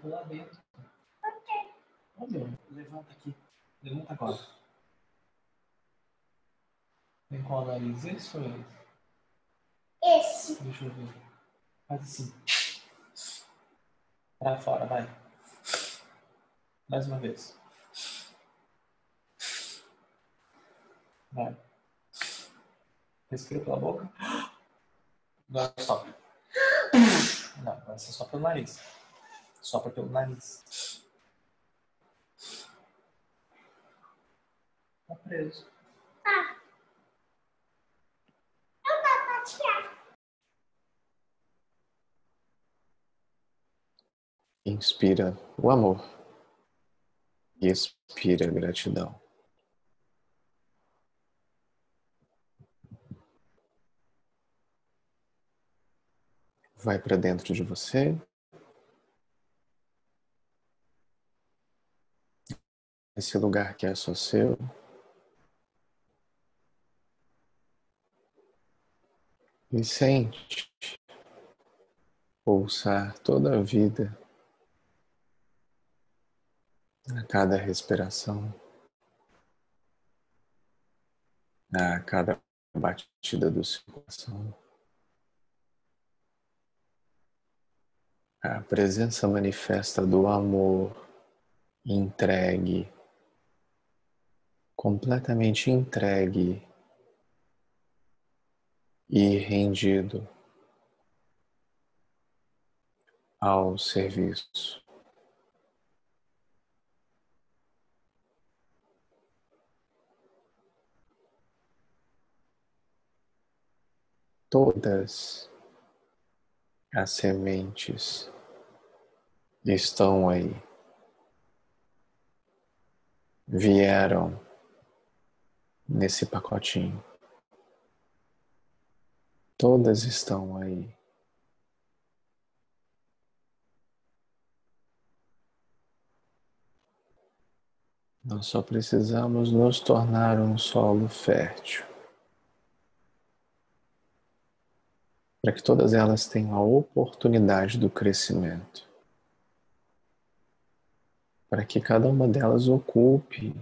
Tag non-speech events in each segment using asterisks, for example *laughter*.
pular dentro. Ok. Olha, levanta aqui. Levanta agora. Vem qual nariz? Esse ou esse? Esse. Deixa eu ver. Faz assim. Pra fora, vai. Mais uma vez. Vai. Respira pela boca. Agora sopra. Não, agora você sopra pelo nariz. Sopra pelo nariz. Tá preso. Ah. Dá pra tirar. Inspira o amor e expira a gratidão. Vai para dentro de você. Esse lugar que é só seu. E sente pulsar toda a vida a cada respiração, a cada batida do seu coração. A presença manifesta do amor entregue, completamente entregue e rendido ao serviço. Todas as sementes estão aí. Vieram nesse pacotinho. Todas estão aí. Nós só precisamos nos tornar um solo fértil. para que todas elas tenham a oportunidade do crescimento, para que cada uma delas ocupe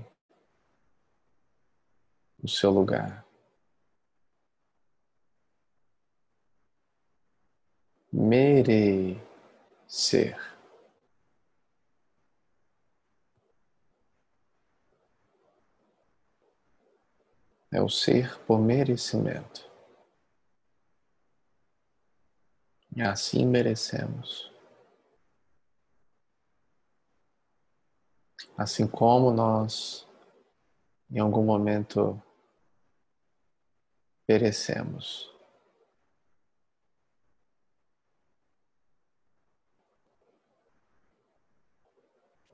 o seu lugar. Merecer. É o ser por merecimento. E assim merecemos. Assim como nós, em algum momento, perecemos.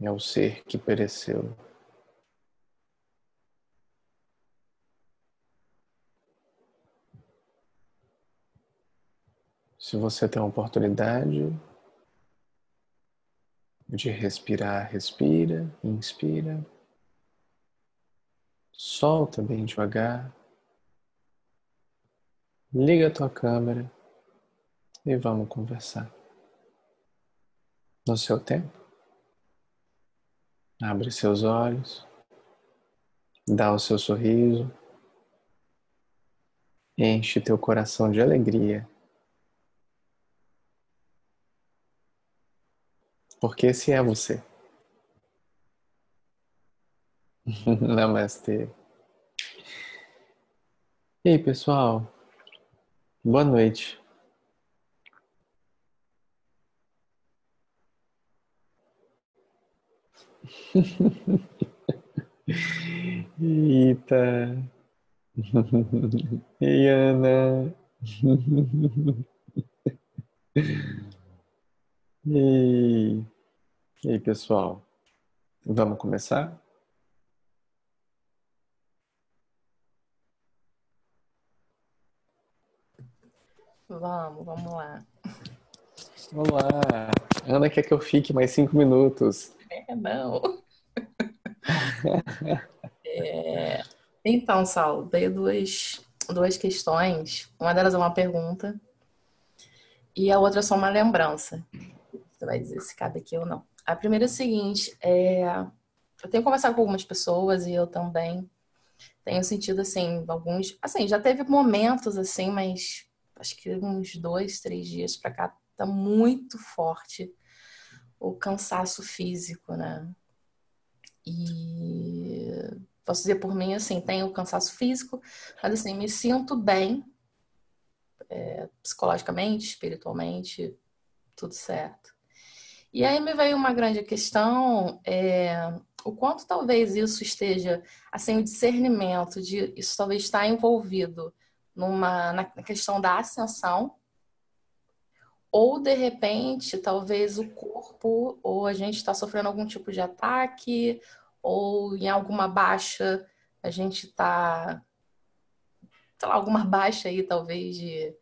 É o ser que pereceu. Se você tem a oportunidade de respirar, respira, inspira, solta bem devagar, liga a tua câmera e vamos conversar. No seu tempo, abre seus olhos, dá o seu sorriso, enche teu coração de alegria Porque esse é você. *laughs* Namastê. E aí, pessoal? Boa noite. *laughs* Eita. *laughs* E Ana. *laughs* E aí, pessoal? Vamos começar? Vamos, vamos lá. Vamos lá. Ana quer que eu fique mais cinco minutos. É, não. *laughs* é... Então, Saulo, veio duas, duas questões. Uma delas é uma pergunta e a outra é só uma lembrança. Você vai dizer se cabe aqui ou não. A primeira é o seguinte, é, eu tenho conversado com algumas pessoas e eu também tenho sentido assim, alguns, assim, já teve momentos assim, mas acho que uns dois, três dias para cá tá muito forte o cansaço físico, né? E posso dizer por mim assim, tenho cansaço físico, mas assim, me sinto bem é, psicologicamente, espiritualmente, tudo certo. E aí me veio uma grande questão, é, o quanto talvez isso esteja, assim, o discernimento de isso talvez estar envolvido numa, na questão da ascensão, ou de repente, talvez o corpo, ou a gente está sofrendo algum tipo de ataque, ou em alguma baixa, a gente está, sei lá, alguma baixa aí, talvez, de,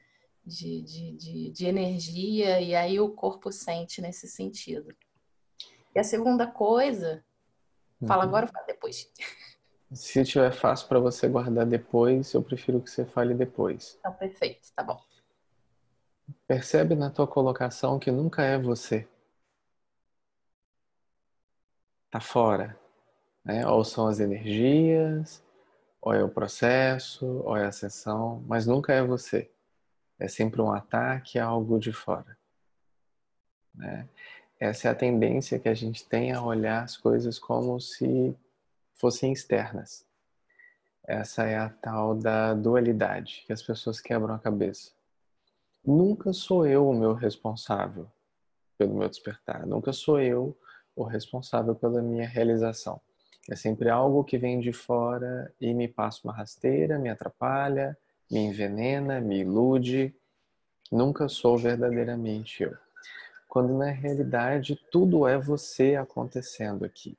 de, de, de, de energia, e aí o corpo sente nesse sentido. E a segunda coisa, fala uhum. agora ou fala depois? *laughs* Se tiver fácil para você guardar depois, eu prefiro que você fale depois. Então, perfeito, tá bom. Percebe na tua colocação que nunca é você. Tá fora. Né? Ou são as energias, ou é o processo, ou é a sessão, mas nunca é você. É sempre um ataque a algo de fora. Né? Essa é a tendência que a gente tem a olhar as coisas como se fossem externas. Essa é a tal da dualidade que as pessoas quebram a cabeça. Nunca sou eu o meu responsável pelo meu despertar. Nunca sou eu o responsável pela minha realização. É sempre algo que vem de fora e me passa uma rasteira, me atrapalha, me envenena, me ilude. Nunca sou verdadeiramente eu. Quando na realidade tudo é você acontecendo aqui.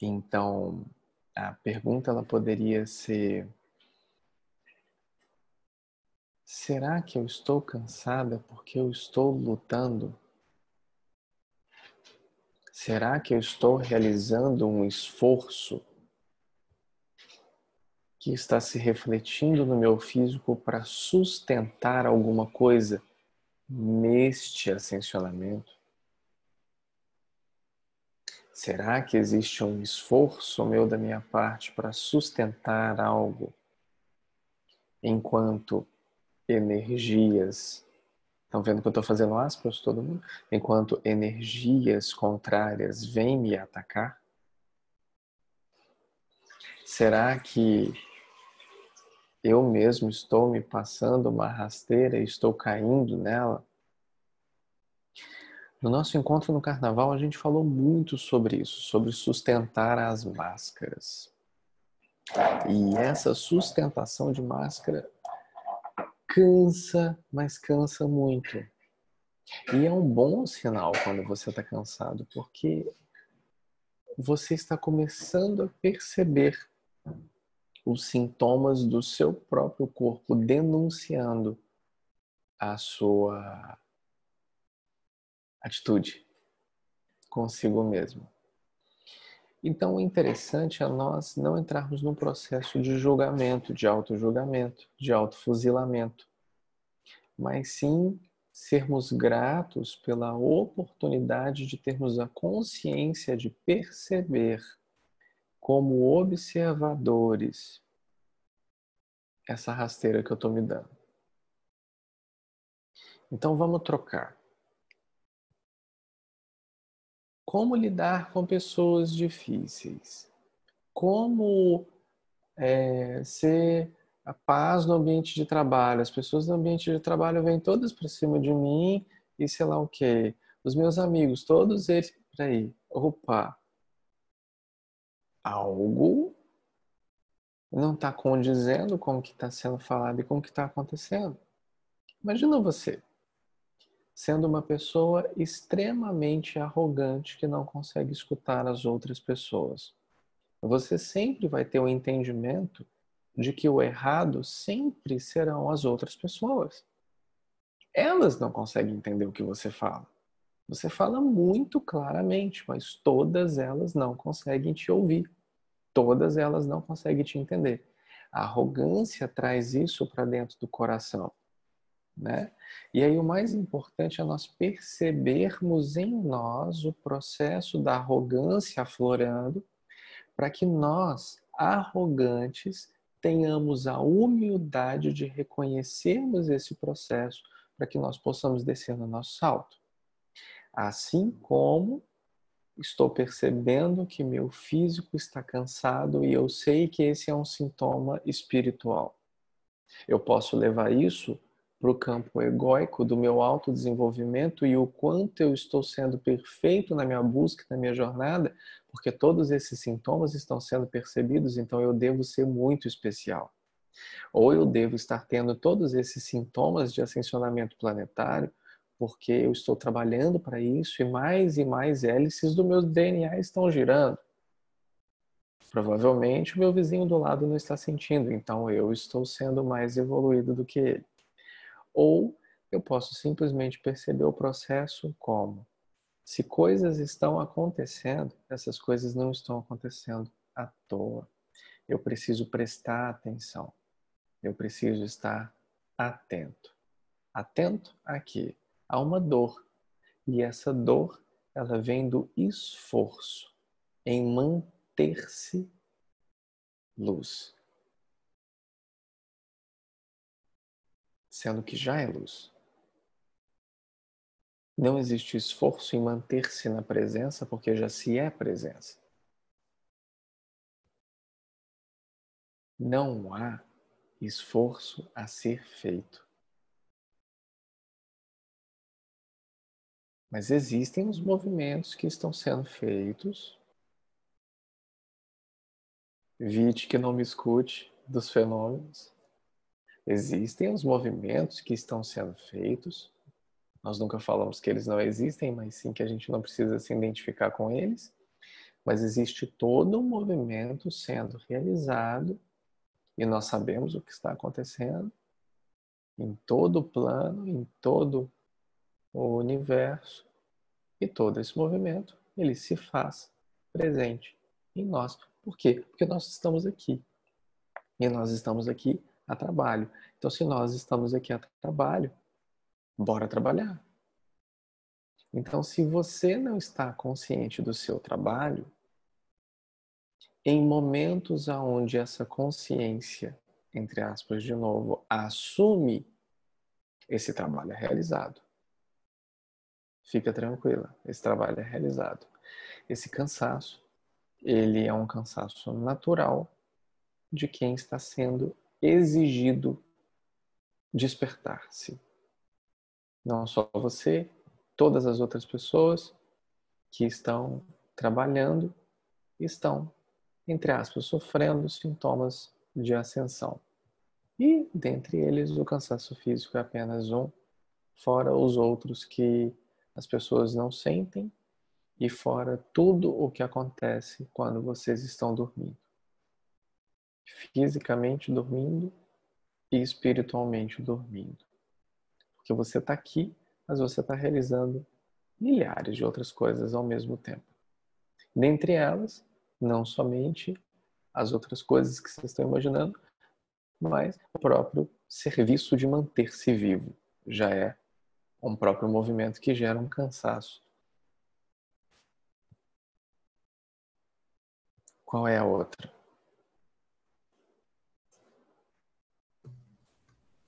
Então, a pergunta ela poderia ser Será que eu estou cansada porque eu estou lutando? Será que eu estou realizando um esforço que está se refletindo no meu físico para sustentar alguma coisa neste ascensionamento? Será que existe um esforço meu da minha parte para sustentar algo enquanto energias. Estão vendo que eu estou fazendo aspas todo mundo? Enquanto energias contrárias vêm me atacar? Será que eu mesmo estou me passando uma rasteira e estou caindo nela? No nosso encontro no carnaval, a gente falou muito sobre isso, sobre sustentar as máscaras. E essa sustentação de máscara cansa, mas cansa muito. E é um bom sinal quando você está cansado, porque você está começando a perceber os sintomas do seu próprio corpo denunciando a sua atitude consigo mesmo. Então, o interessante é nós não entrarmos num processo de julgamento, de auto-julgamento, de autofuzilamento, mas sim sermos gratos pela oportunidade de termos a consciência de perceber como observadores essa rasteira que eu estou me dando. Então vamos trocar. Como lidar com pessoas difíceis, como é, ser a paz no ambiente de trabalho. As pessoas no ambiente de trabalho vêm todas para cima de mim e sei lá o que. Os meus amigos, todos eles. Peraí, opa. Algo não está condizendo com o que está sendo falado e com o que está acontecendo. Imagina você sendo uma pessoa extremamente arrogante que não consegue escutar as outras pessoas. Você sempre vai ter o entendimento de que o errado sempre serão as outras pessoas. Elas não conseguem entender o que você fala. Você fala muito claramente, mas todas elas não conseguem te ouvir. Todas elas não conseguem te entender. A arrogância traz isso para dentro do coração. Né? E aí o mais importante é nós percebermos em nós o processo da arrogância aflorando, para que nós, arrogantes, tenhamos a humildade de reconhecermos esse processo, para que nós possamos descer no nosso salto. Assim como estou percebendo que meu físico está cansado e eu sei que esse é um sintoma espiritual. Eu posso levar isso para o campo egóico do meu autodesenvolvimento e o quanto eu estou sendo perfeito na minha busca, na minha jornada, porque todos esses sintomas estão sendo percebidos, então eu devo ser muito especial. Ou eu devo estar tendo todos esses sintomas de ascensionamento planetário, porque eu estou trabalhando para isso e mais e mais hélices do meu DNA estão girando. Provavelmente o meu vizinho do lado não está sentindo, então eu estou sendo mais evoluído do que ele. Ou eu posso simplesmente perceber o processo como se coisas estão acontecendo, essas coisas não estão acontecendo à toa. Eu preciso prestar atenção. Eu preciso estar atento. Atento aqui há uma dor. E essa dor, ela vem do esforço em manter-se luz. Sendo que já é luz. Não existe esforço em manter-se na presença, porque já se é presença. Não há esforço a ser feito. Mas existem os movimentos que estão sendo feitos. Vite que não me escute dos fenômenos. Existem os movimentos que estão sendo feitos. Nós nunca falamos que eles não existem, mas sim que a gente não precisa se identificar com eles. Mas existe todo um movimento sendo realizado e nós sabemos o que está acontecendo em todo o plano, em todo o universo e todo esse movimento ele se faz presente em nós. Por quê? Porque nós estamos aqui. E nós estamos aqui a trabalho. Então, se nós estamos aqui a trabalho, bora trabalhar. Então, se você não está consciente do seu trabalho, em momentos aonde essa consciência, entre aspas de novo, assume esse trabalho é realizado. Fica tranquila, esse trabalho é realizado. Esse cansaço, ele é um cansaço natural de quem está sendo exigido despertar-se. Não só você, todas as outras pessoas que estão trabalhando estão, entre aspas, sofrendo sintomas de ascensão. E, dentre eles, o cansaço físico é apenas um, fora os outros que as pessoas não sentem e fora tudo o que acontece quando vocês estão dormindo. Fisicamente dormindo e espiritualmente dormindo. Porque você está aqui, mas você está realizando milhares de outras coisas ao mesmo tempo. Dentre elas, não somente as outras coisas que vocês estão imaginando, mas o próprio serviço de manter-se vivo já é um próprio movimento que gera um cansaço. Qual é a outra?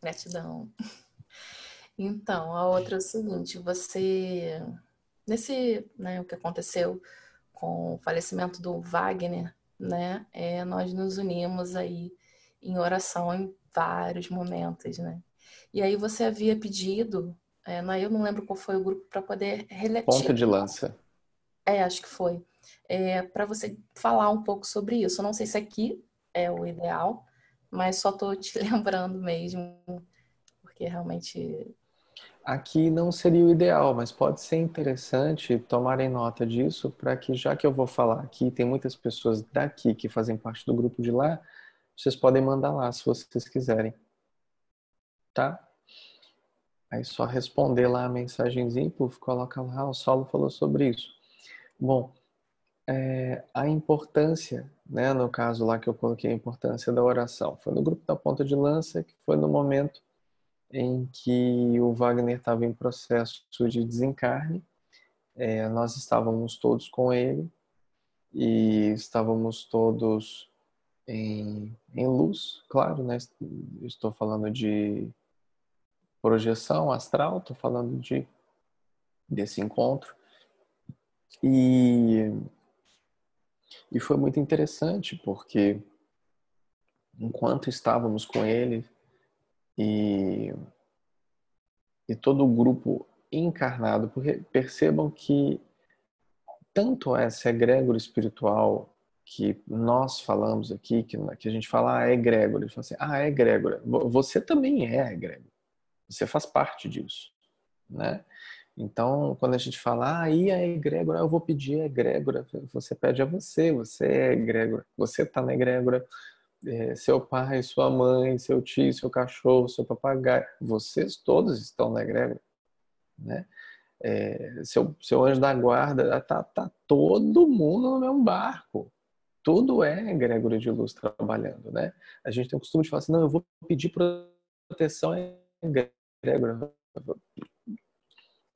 Gratidão. Então, a outra é o seguinte, você nesse, né, o que aconteceu com o falecimento do Wagner, né, é, nós nos unimos aí em oração em vários momentos, né? E aí você havia pedido é, eu não lembro qual foi o grupo para poder relatar. Ponta de lança. É, acho que foi. É, para você falar um pouco sobre isso. Eu não sei se aqui é o ideal, mas só estou te *laughs* lembrando mesmo, porque realmente. Aqui não seria o ideal, mas pode ser interessante tomarem nota disso para que, já que eu vou falar aqui, tem muitas pessoas daqui que fazem parte do grupo de lá, vocês podem mandar lá se vocês quiserem. Tá? Aí só responder lá a mensagenzinha, puf, coloca lá, o Saulo falou sobre isso. Bom, é, a importância, né, no caso lá que eu coloquei a importância da oração, foi no grupo da ponta de lança, que foi no momento em que o Wagner estava em processo de desencarne. É, nós estávamos todos com ele e estávamos todos em, em luz, claro, né? Estou falando de projeção astral, estou falando de desse encontro e e foi muito interessante porque enquanto estávamos com ele e, e todo o grupo encarnado, porque percebam que tanto essa egrégora espiritual que nós falamos aqui, que, que a gente fala, ah, é egrégora, ele fala assim, ah, é egrégora, você também é egrégora, você faz parte disso, né? Então, quando a gente fala, ah, e a egrégora, eu vou pedir a egrégora, você pede a você, você é egrégora, você está na egrégora, é, seu pai, sua mãe, seu tio, seu cachorro, seu papagaio, vocês todos estão na egrégora, né? É, seu, seu anjo da guarda, tá, tá todo mundo no mesmo barco. Tudo é egrégora de luz trabalhando, né? A gente tem o costume de falar assim, não, eu vou pedir proteção à egrégora.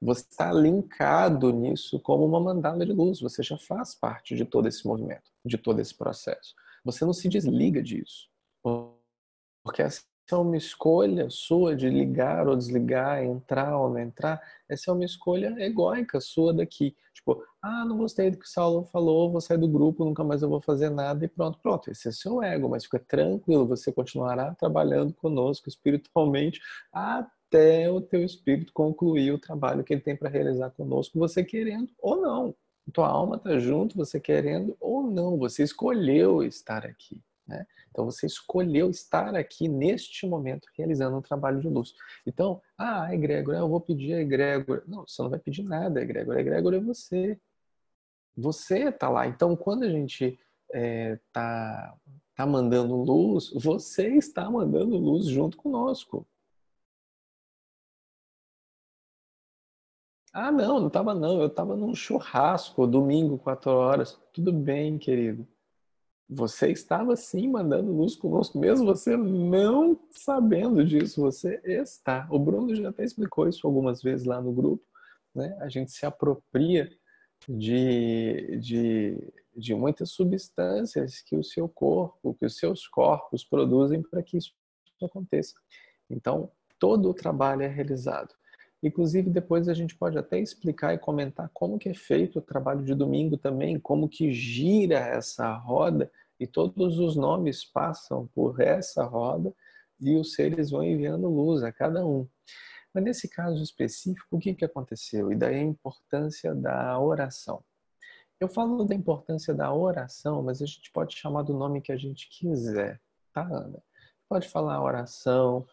Você está linkado nisso como uma mandala de luz. Você já faz parte de todo esse movimento, de todo esse processo. Você não se desliga disso. Porque essa é uma escolha sua de ligar ou desligar, entrar ou não entrar. Essa é uma escolha egóica sua daqui. Tipo, ah, não gostei do que o Saulo falou, vou sair do grupo, nunca mais eu vou fazer nada e pronto, pronto. Esse é seu ego, mas fica tranquilo, você continuará trabalhando conosco espiritualmente *laughs* até o teu espírito concluir o trabalho que ele tem para realizar conosco, você querendo ou não. Tua alma está junto, você querendo ou não, você escolheu estar aqui. Né? Então você escolheu estar aqui neste momento realizando um trabalho de luz. Então, ah, egrégora, eu vou pedir a egrégora. Não, você não vai pedir nada, egrégora. Egrégora é você. Você está lá. Então, quando a gente está é, tá, tá mandando luz, você está mandando luz junto conosco. Ah, não, não estava não. Eu estava num churrasco, domingo, quatro horas. Tudo bem, querido. Você estava sim mandando luz conosco, mesmo você não sabendo disso, você está. O Bruno já até explicou isso algumas vezes lá no grupo. Né? A gente se apropria de, de, de muitas substâncias que o seu corpo, que os seus corpos produzem para que isso aconteça. Então, todo o trabalho é realizado. Inclusive, depois a gente pode até explicar e comentar como que é feito o trabalho de domingo também, como que gira essa roda e todos os nomes passam por essa roda e os seres vão enviando luz a cada um. Mas nesse caso específico, o que, que aconteceu? E daí a importância da oração. Eu falo da importância da oração, mas a gente pode chamar do nome que a gente quiser, tá, Ana? Pode falar oração,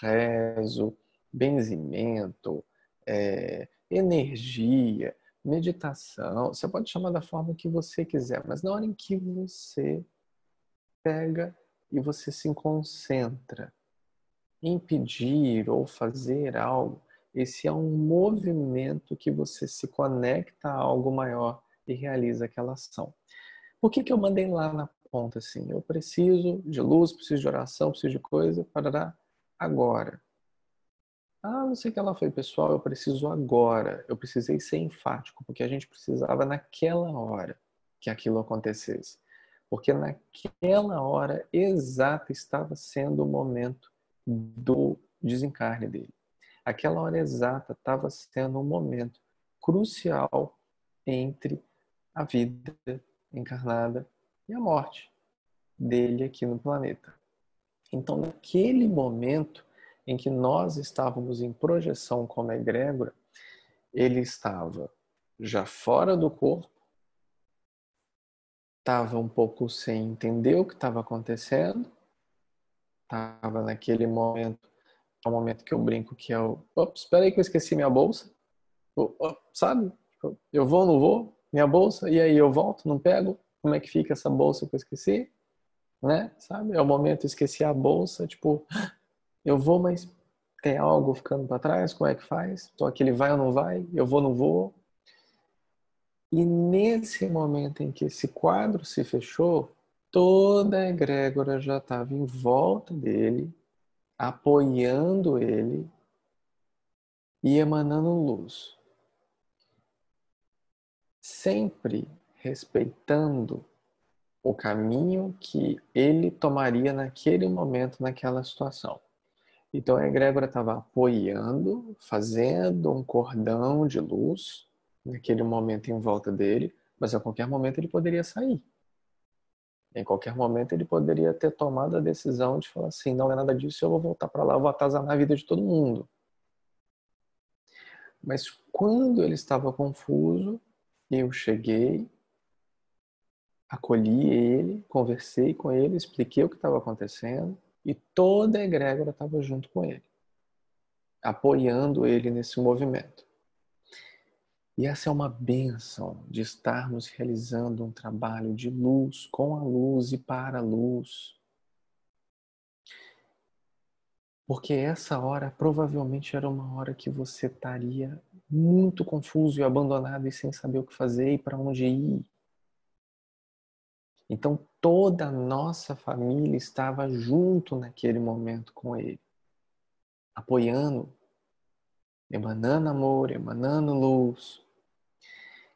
rezo, benzimento, é, energia, meditação. Você pode chamar da forma que você quiser, mas na hora em que você pega e você se concentra em pedir ou fazer algo, esse é um movimento que você se conecta a algo maior e realiza aquela ação. Por que, que eu mandei lá na ponta assim? Eu preciso de luz, preciso de oração, preciso de coisa, para agora. Ah, não sei o que ela foi, pessoal, eu preciso agora. Eu precisei ser enfático, porque a gente precisava naquela hora que aquilo acontecesse. Porque naquela hora exata estava sendo o momento do desencarne dele. Aquela hora exata estava sendo um momento crucial entre a vida encarnada e a morte dele aqui no planeta. Então, naquele momento, em que nós estávamos em projeção como egrégora, ele estava já fora do corpo, estava um pouco sem entender o que estava acontecendo, estava naquele momento, é o momento que eu brinco que é o, ops, espera aí que eu esqueci minha bolsa, o, sabe? Tipo, eu vou, não vou, minha bolsa, e aí eu volto, não pego, como é que fica essa bolsa que eu esqueci? Né? Sabe? É o momento, esqueci a bolsa, tipo, eu vou, mas tem algo ficando para trás? Como é que faz? Então aquele vai ou não vai? Eu vou ou não vou? E nesse momento em que esse quadro se fechou, toda a egrégora já estava em volta dele, apoiando ele e emanando luz. Sempre respeitando o caminho que ele tomaria naquele momento, naquela situação. Então a egrégora estava apoiando, fazendo um cordão de luz naquele momento em volta dele, mas a qualquer momento ele poderia sair. Em qualquer momento ele poderia ter tomado a decisão de falar assim: não é nada disso, eu vou voltar para lá, eu vou atazanar a vida de todo mundo. Mas quando ele estava confuso, eu cheguei, acolhi ele, conversei com ele, expliquei o que estava acontecendo e toda a egrégora estava junto com ele, apoiando ele nesse movimento. E essa é uma benção de estarmos realizando um trabalho de luz, com a luz e para a luz. Porque essa hora provavelmente era uma hora que você estaria muito confuso e abandonado e sem saber o que fazer e para onde ir. Então toda a nossa família estava junto naquele momento com ele, apoiando, emanando amor, emanando luz.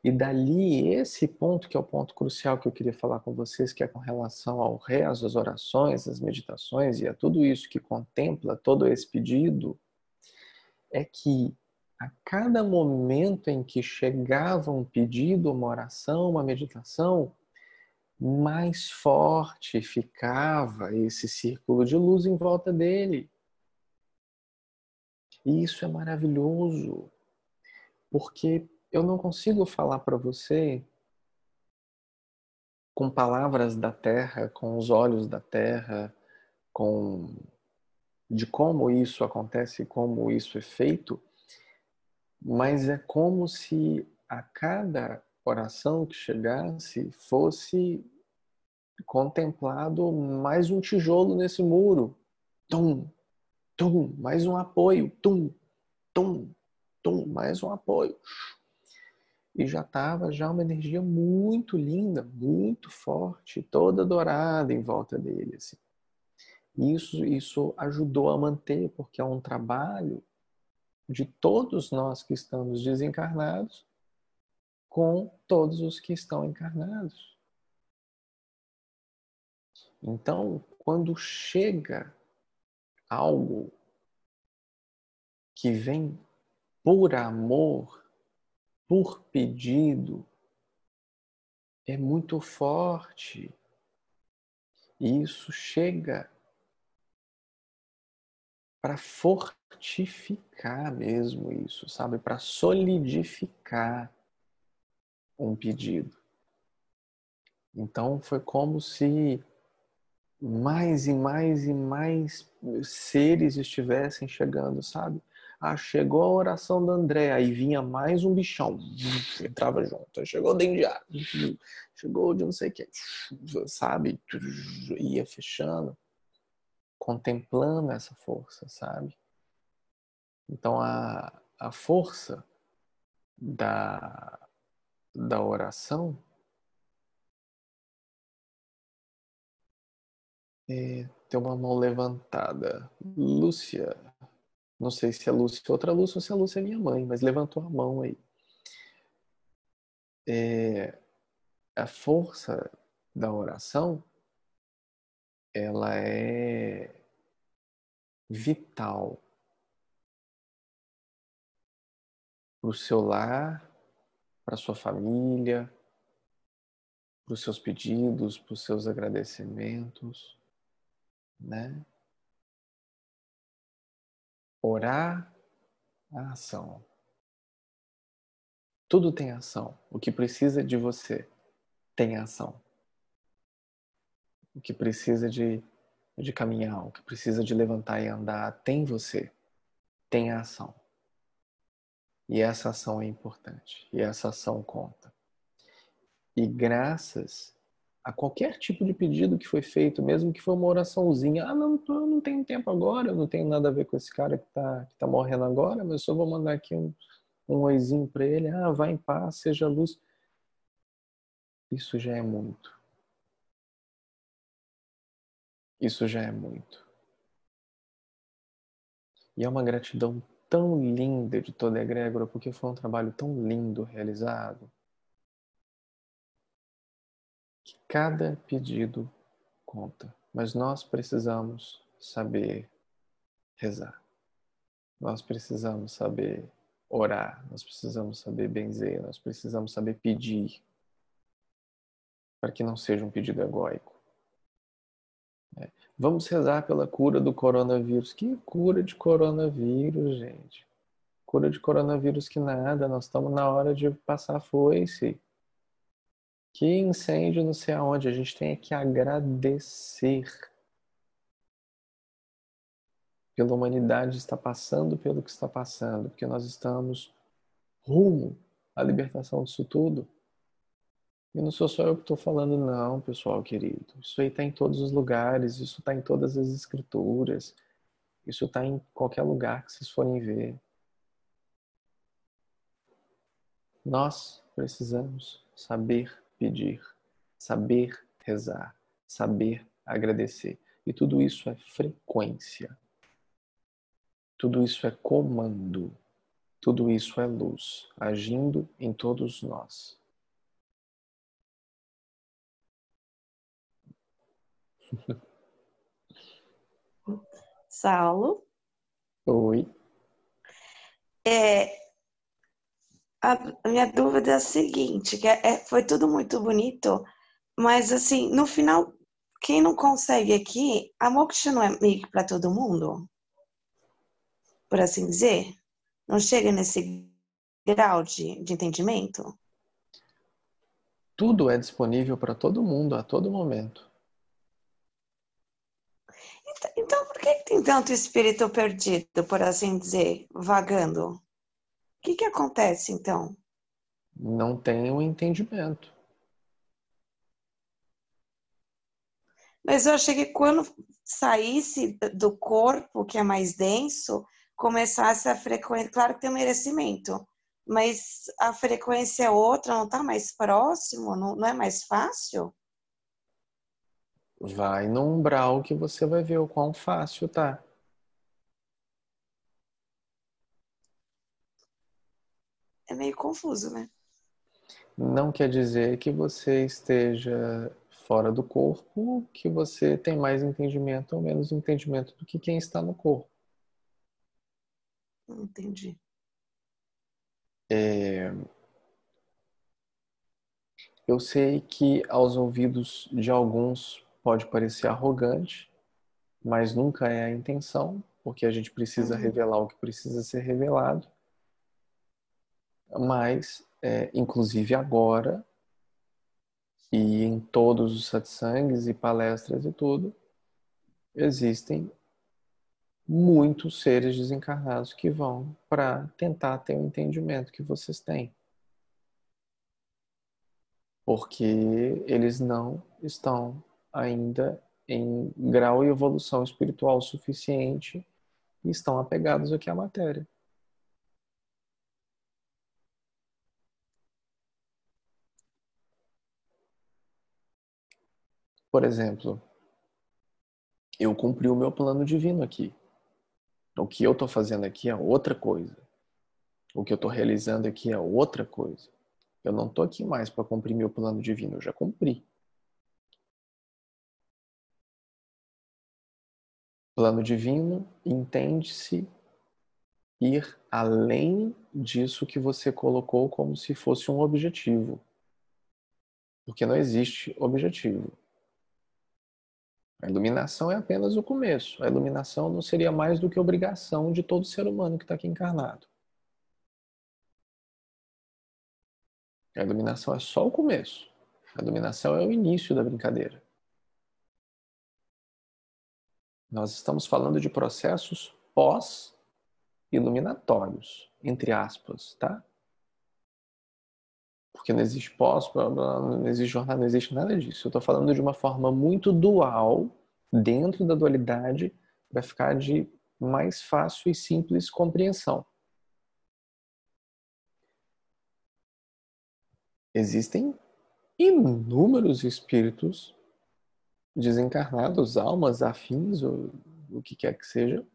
E dali, esse ponto, que é o ponto crucial que eu queria falar com vocês, que é com relação ao rezo, às orações, às meditações e a tudo isso que contempla todo esse pedido, é que a cada momento em que chegava um pedido, uma oração, uma meditação, mais forte ficava esse círculo de luz em volta dele. E isso é maravilhoso, porque eu não consigo falar para você com palavras da terra, com os olhos da terra, com de como isso acontece, como isso é feito, mas é como se a cada oração que chegasse fosse contemplado mais um tijolo nesse muro. Tum, tum, mais um apoio. Tum, tum, tum, mais um apoio. E já estava já uma energia muito linda, muito forte, toda dourada em volta dele. Assim. Isso, isso ajudou a manter, porque é um trabalho de todos nós que estamos desencarnados com todos os que estão encarnados. Então, quando chega algo que vem por amor, por pedido, é muito forte. E isso chega para fortificar mesmo isso, sabe? Para solidificar um pedido. Então foi como se mais e mais e mais seres estivessem chegando, sabe? Ah, chegou a oração da André, aí vinha mais um bichão, *laughs* entrava junto. Chegou o dendiário, chegou de não sei o que, sabe? Ia fechando, contemplando essa força, sabe? Então a, a força da, da oração é, tem uma mão levantada. Lúcia. Não sei se é Lúcia outra Lúcia ou se a Lúcia é minha mãe, mas levantou a mão aí. É, a força da oração ela é vital para o seu lar, para sua família, para os seus pedidos, para os seus agradecimentos, né? Orar, a ação. Tudo tem ação. O que precisa de você tem ação. O que precisa de, de caminhar, o que precisa de levantar e andar, tem você. Tem ação. E essa ação é importante. E essa ação conta. E graças a qualquer tipo de pedido que foi feito, mesmo que foi uma oraçãozinha, ah, não, eu não tenho tempo agora, eu não tenho nada a ver com esse cara que está que tá morrendo agora, mas eu só vou mandar aqui um, um oizinho para ele, ah, vá em paz, seja luz. Isso já é muito. Isso já é muito. E é uma gratidão tão linda de toda a egrégora, porque foi um trabalho tão lindo realizado. Que cada pedido conta, mas nós precisamos saber rezar. Nós precisamos saber orar, nós precisamos saber benzer, nós precisamos saber pedir para que não seja um pedido egóico. Vamos rezar pela cura do coronavírus. Que cura de coronavírus, gente? Cura de coronavírus que nada, nós estamos na hora de passar foice. Que incêndio não sei aonde, a gente tem que agradecer pela humanidade está passando pelo que está passando, porque nós estamos rumo à libertação disso tudo. E não sou só eu que estou falando, não, pessoal querido. Isso aí está em todos os lugares, isso está em todas as escrituras, isso está em qualquer lugar que vocês forem ver. Nós precisamos saber pedir, saber rezar, saber agradecer. E tudo isso é frequência. Tudo isso é comando. Tudo isso é luz, agindo em todos nós. Saulo. Oi. É, a minha dúvida é a seguinte, que é, é, foi tudo muito bonito, mas assim, no final, quem não consegue aqui, a moksha não é meio para todo mundo? por assim dizer? Não chega nesse grau de, de entendimento? Tudo é disponível para todo mundo a todo momento. Então, por que tem tanto espírito perdido, por assim dizer, vagando? O que, que acontece então? Não tem um entendimento. Mas eu achei que quando saísse do corpo, que é mais denso, começasse a frequência. Claro que tem um merecimento, mas a frequência é outra, não está mais próximo, não, não é mais fácil? Vai no umbral que você vai ver o quão fácil tá. É meio confuso, né? Não quer dizer que você esteja fora do corpo, que você tem mais entendimento ou menos entendimento do que quem está no corpo. Entendi. É... Eu sei que aos ouvidos de alguns pode parecer arrogante, mas nunca é a intenção, porque a gente precisa uhum. revelar o que precisa ser revelado. Mas, é, inclusive agora, e em todos os satsangs e palestras e tudo, existem muitos seres desencarnados que vão para tentar ter o entendimento que vocês têm. Porque eles não estão ainda em grau e evolução espiritual suficiente e estão apegados aqui à matéria. Por exemplo, eu cumpri o meu plano divino aqui. O que eu estou fazendo aqui é outra coisa. O que eu estou realizando aqui é outra coisa. Eu não estou aqui mais para cumprir meu plano divino, eu já cumpri. Plano divino entende-se ir além disso que você colocou como se fosse um objetivo. Porque não existe objetivo. A iluminação é apenas o começo. A iluminação não seria mais do que obrigação de todo ser humano que está aqui encarnado. A iluminação é só o começo. A iluminação é o início da brincadeira. Nós estamos falando de processos pós-iluminatórios, entre aspas, tá? porque não existe pós, não existe jornada, não existe nada disso. Eu estou falando de uma forma muito dual, dentro da dualidade, para ficar de mais fácil e simples compreensão. Existem inúmeros espíritos desencarnados, almas afins, ou o que quer que seja,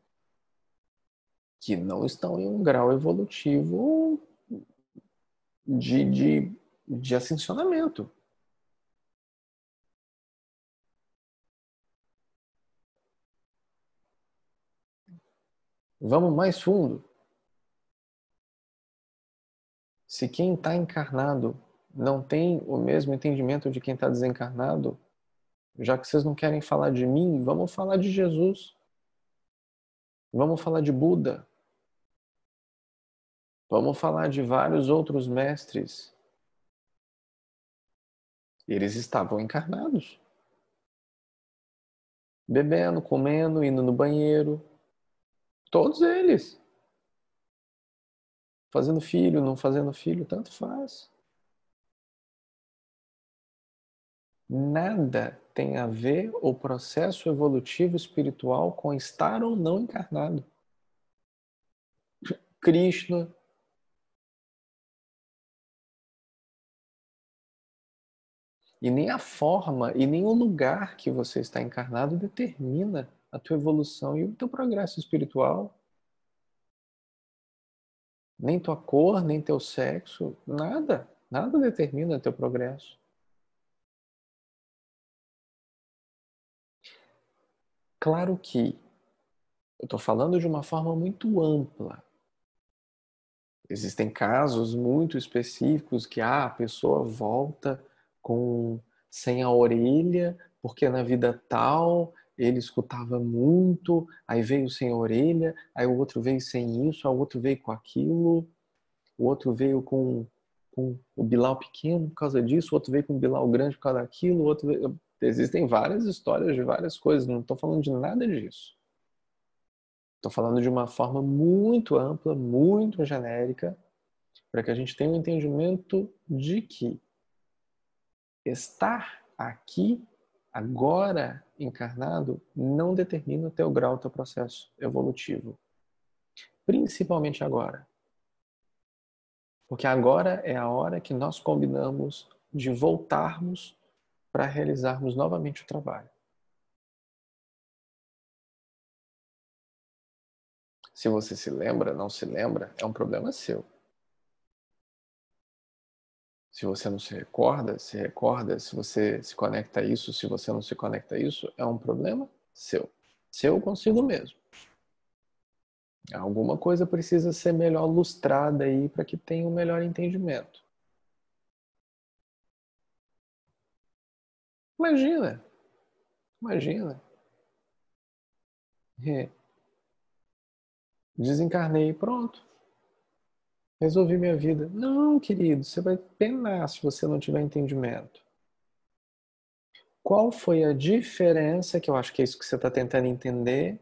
que não estão em um grau evolutivo de, de, de ascensionamento. Vamos mais fundo. Se quem está encarnado não tem o mesmo entendimento de quem está desencarnado, já que vocês não querem falar de mim, vamos falar de Jesus. Vamos falar de Buda. Vamos falar de vários outros mestres. Eles estavam encarnados. Bebendo, comendo, indo no banheiro, Todos eles. Fazendo filho, não fazendo filho, tanto faz. Nada tem a ver o processo evolutivo espiritual com estar ou não encarnado. Krishna, E nem a forma e nem o lugar que você está encarnado determina a tua evolução e o teu progresso espiritual. Nem tua cor, nem teu sexo, nada, nada determina teu progresso. Claro que eu estou falando de uma forma muito ampla. Existem casos muito específicos que ah, a pessoa volta com sem a orelha porque na vida tal ele escutava muito, aí veio sem orelha, aí o outro veio sem isso, aí o outro veio com aquilo, o outro veio com, com o Bilal pequeno por causa disso, o outro veio com o Bilal grande por causa daquilo, o outro veio... Existem várias histórias de várias coisas, não estou falando de nada disso. Estou falando de uma forma muito ampla, muito genérica, para que a gente tenha um entendimento de que estar aqui agora encarnado não determina o teu grau, o teu processo evolutivo. Principalmente agora. Porque agora é a hora que nós combinamos de voltarmos para realizarmos novamente o trabalho. Se você se lembra, não se lembra, é um problema seu. Se você não se recorda, se recorda, se você se conecta a isso, se você não se conecta a isso, é um problema seu. Seu consigo mesmo. Alguma coisa precisa ser melhor lustrada aí para que tenha um melhor entendimento. Imagina. Imagina. É. Desencarnei, pronto resolvi minha vida. Não, querido, você vai penar se você não tiver entendimento. Qual foi a diferença, que eu acho que é isso que você está tentando entender,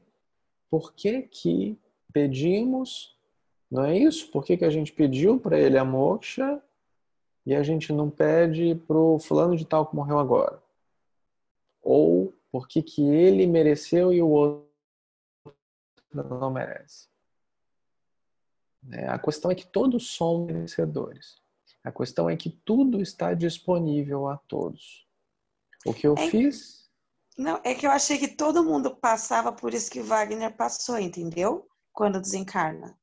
por que que pedimos, não é isso? Por que, que a gente pediu para ele a moksha e a gente não pede para o fulano de tal que morreu agora? Ou por que, que ele mereceu e o outro não merece? Né? A questão é que todos somos merecedores. A questão é que tudo está disponível a todos. O que eu é, fiz. Não, é que eu achei que todo mundo passava por isso que Wagner passou, entendeu? Quando desencarna.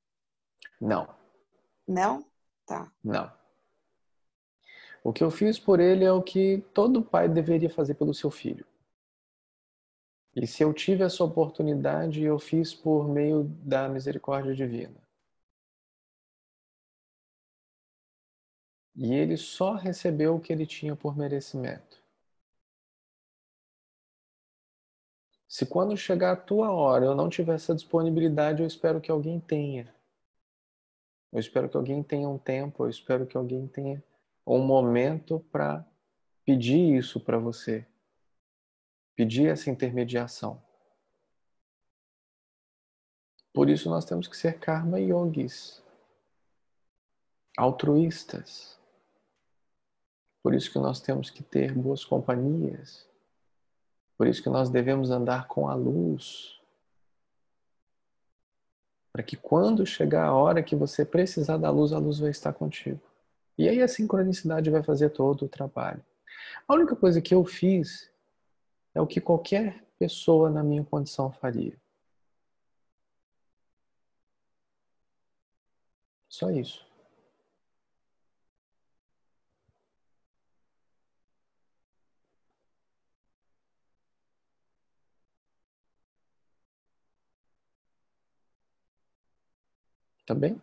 Não. Não? Tá. Não. O que eu fiz por ele é o que todo pai deveria fazer pelo seu filho. E se eu tive essa oportunidade, eu fiz por meio da misericórdia divina. E ele só recebeu o que ele tinha por merecimento. Se quando chegar a tua hora eu não tiver essa disponibilidade, eu espero que alguém tenha. Eu espero que alguém tenha um tempo, eu espero que alguém tenha um momento para pedir isso para você. Pedir essa intermediação. Por isso nós temos que ser karma yogis, altruístas. Por isso que nós temos que ter boas companhias. Por isso que nós devemos andar com a luz. Para que quando chegar a hora que você precisar da luz, a luz vai estar contigo. E aí a sincronicidade vai fazer todo o trabalho. A única coisa que eu fiz é o que qualquer pessoa na minha condição faria. Só isso. Tá bem?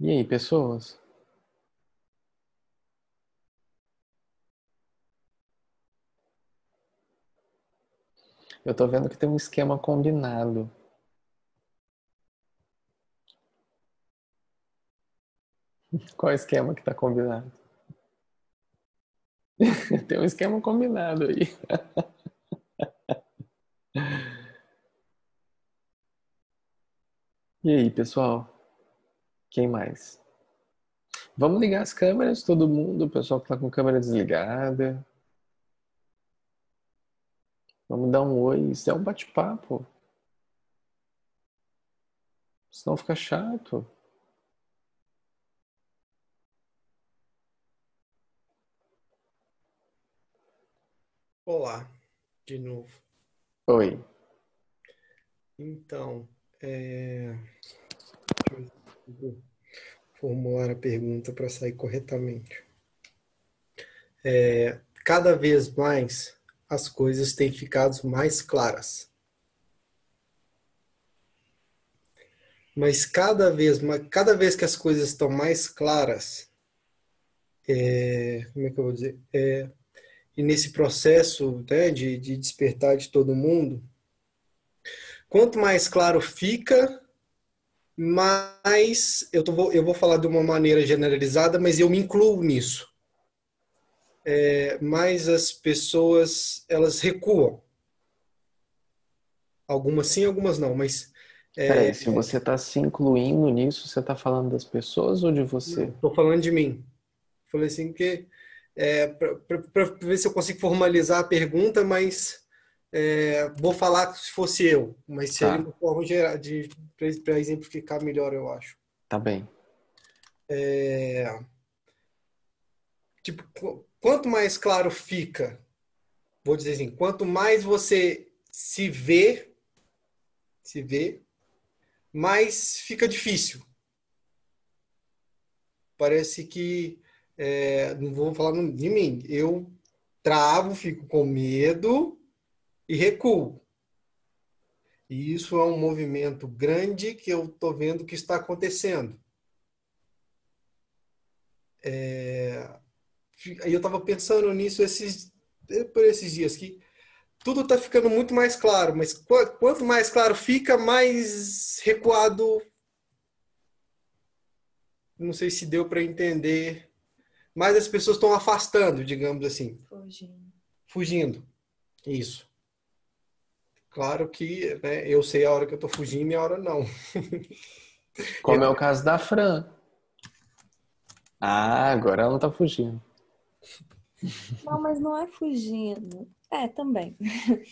E aí, pessoas? Eu tô vendo que tem um esquema combinado. *laughs* Qual esquema que tá combinado? *laughs* Tem um esquema combinado aí. *laughs* E aí, pessoal? Quem mais? Vamos ligar as câmeras, todo mundo, o pessoal que tá com câmera desligada. Vamos dar um oi. Isso é um bate-papo. Senão fica chato. Olá, de novo. Oi. Então, é... deixa eu formular a pergunta para sair corretamente. É, cada vez mais as coisas têm ficado mais claras. Mas cada vez, cada vez que as coisas estão mais claras, é, como é que eu vou dizer? É, e nesse processo né, de, de despertar de todo mundo, quanto mais claro fica, mais eu, tô, eu vou falar de uma maneira generalizada, mas eu me incluo nisso. É, mais as pessoas elas recuam. Algumas sim, algumas não, mas. É, Peraí, se você está se incluindo nisso, você está falando das pessoas ou de você? Estou falando de mim. Falei assim que é, para ver se eu consigo formalizar a pergunta, mas é, vou falar se fosse eu, mas seria tá. uma forma de, para exemplificar melhor, eu acho. Tá bem. É, tipo, quanto mais claro fica, vou dizer assim, quanto mais você se vê, se vê, mais fica difícil. Parece que é, não vou falar de mim, eu travo, fico com medo e recuo. E isso é um movimento grande que eu estou vendo que está acontecendo. É, eu estava pensando nisso esses, por esses dias, que tudo está ficando muito mais claro, mas quanto mais claro fica, mais recuado. Não sei se deu para entender mas as pessoas estão afastando, digamos assim. Fugindo. Fugindo. Isso. Claro que né, eu sei a hora que eu estou fugindo e a hora não. *laughs* Como é o caso da Fran. Ah, agora ela não está fugindo. Não, mas não é fugindo. É, também. *laughs*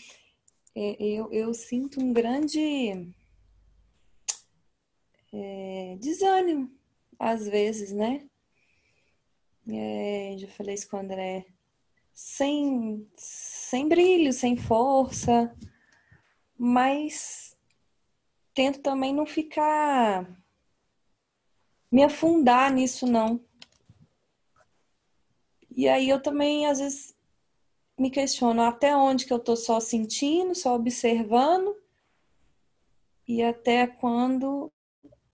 É, eu, eu sinto um grande é, desânimo, às vezes, né? é, já falei isso com o André, sem, sem brilho, sem força, mas tento também não ficar me afundar nisso não. E aí eu também às vezes me questiono até onde que eu tô só sentindo, só observando e até quando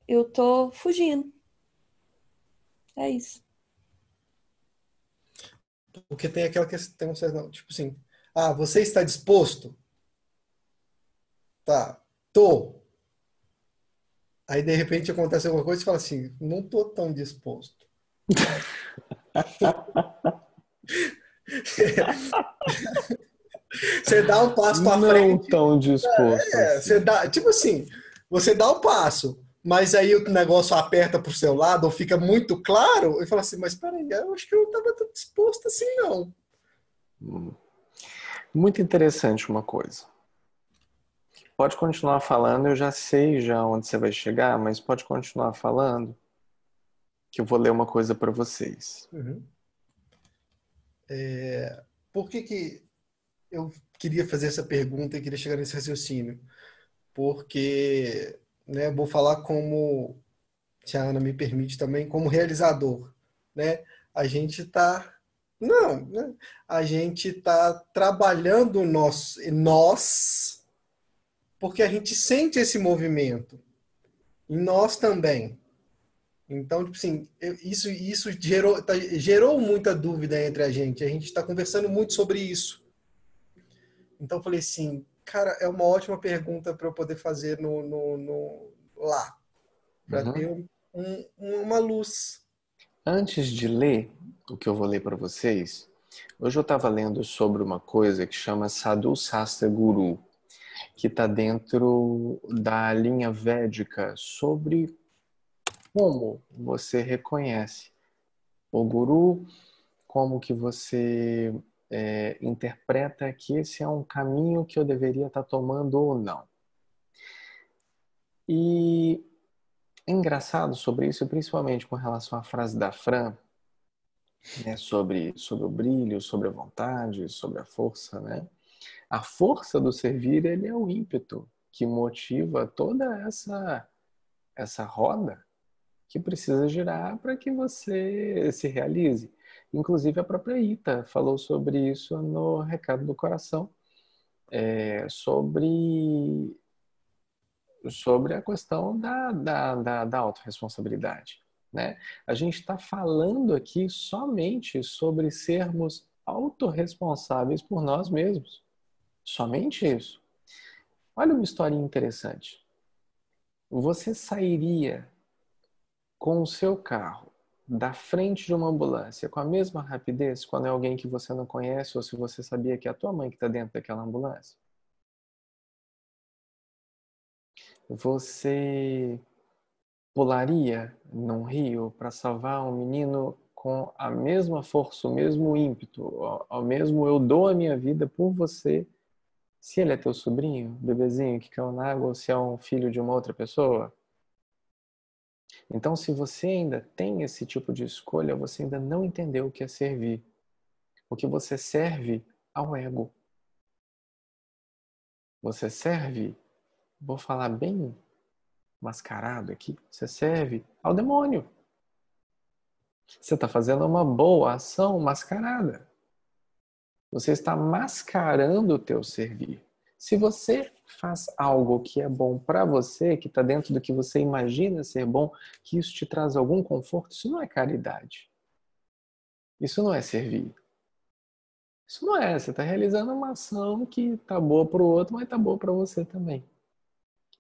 eu tô fugindo. É isso. Porque tem aquela questão, tipo assim, ah, você está disposto? Tá, tô. Aí de repente acontece alguma coisa e fala assim, não tô tão disposto. *laughs* você dá um passo para frente. Não tão disposto. É, assim. você dá, tipo assim, você dá o um passo, mas aí o negócio aperta para o seu lado ou fica muito claro, e fala assim, mas peraí, eu acho que eu não estava tão disposto assim, não. Hum. Muito interessante uma coisa. Pode continuar falando, eu já sei já onde você vai chegar, mas pode continuar falando. que eu vou ler uma coisa para vocês. Uhum. É, por que que eu queria fazer essa pergunta e queria chegar nesse raciocínio? Porque, né, vou falar como, se a Ana me permite também, como realizador, né? A gente está não, né? a gente está trabalhando nós, nós, porque a gente sente esse movimento. E nós também. Então, tipo assim, isso, isso gerou, tá, gerou muita dúvida entre a gente. A gente está conversando muito sobre isso. Então, eu falei assim, cara, é uma ótima pergunta para eu poder fazer no, no, no lá, para uhum. ter um, uma luz. Antes de ler o que eu vou ler para vocês, hoje eu estava lendo sobre uma coisa que chama Sadhu Sastra Guru, que está dentro da linha védica sobre como você reconhece o guru, como que você é, interpreta que esse é um caminho que eu deveria estar tá tomando ou não. E é engraçado sobre isso, principalmente com relação à frase da Fran, né, sobre, sobre o brilho, sobre a vontade, sobre a força, né? A força do servir, ele é o ímpeto que motiva toda essa essa roda que precisa girar para que você se realize. Inclusive a própria Ita falou sobre isso no Recado do Coração, é, sobre, sobre a questão da, da, da, da autorresponsabilidade. Né? A gente está falando aqui somente sobre sermos autorresponsáveis por nós mesmos. Somente isso. Olha uma história interessante. Você sairia com o seu carro da frente de uma ambulância com a mesma rapidez quando é alguém que você não conhece ou se você sabia que é a tua mãe que está dentro daquela ambulância? Você pularia num rio para salvar um menino com a mesma força, o mesmo ímpeto, ao mesmo eu dou a minha vida por você, se ele é teu sobrinho, bebezinho que caiu na água ou se é um filho de uma outra pessoa? Então, se você ainda tem esse tipo de escolha, você ainda não entendeu o que é servir. O que você serve ao ego. Você serve, vou falar bem mascarado aqui, você serve ao demônio. Você está fazendo uma boa ação mascarada. Você está mascarando o teu servir. Se você faz algo que é bom para você, que está dentro do que você imagina ser bom, que isso te traz algum conforto, isso não é caridade. Isso não é servir. Isso não é. Você está realizando uma ação que está boa para o outro, mas está boa para você também.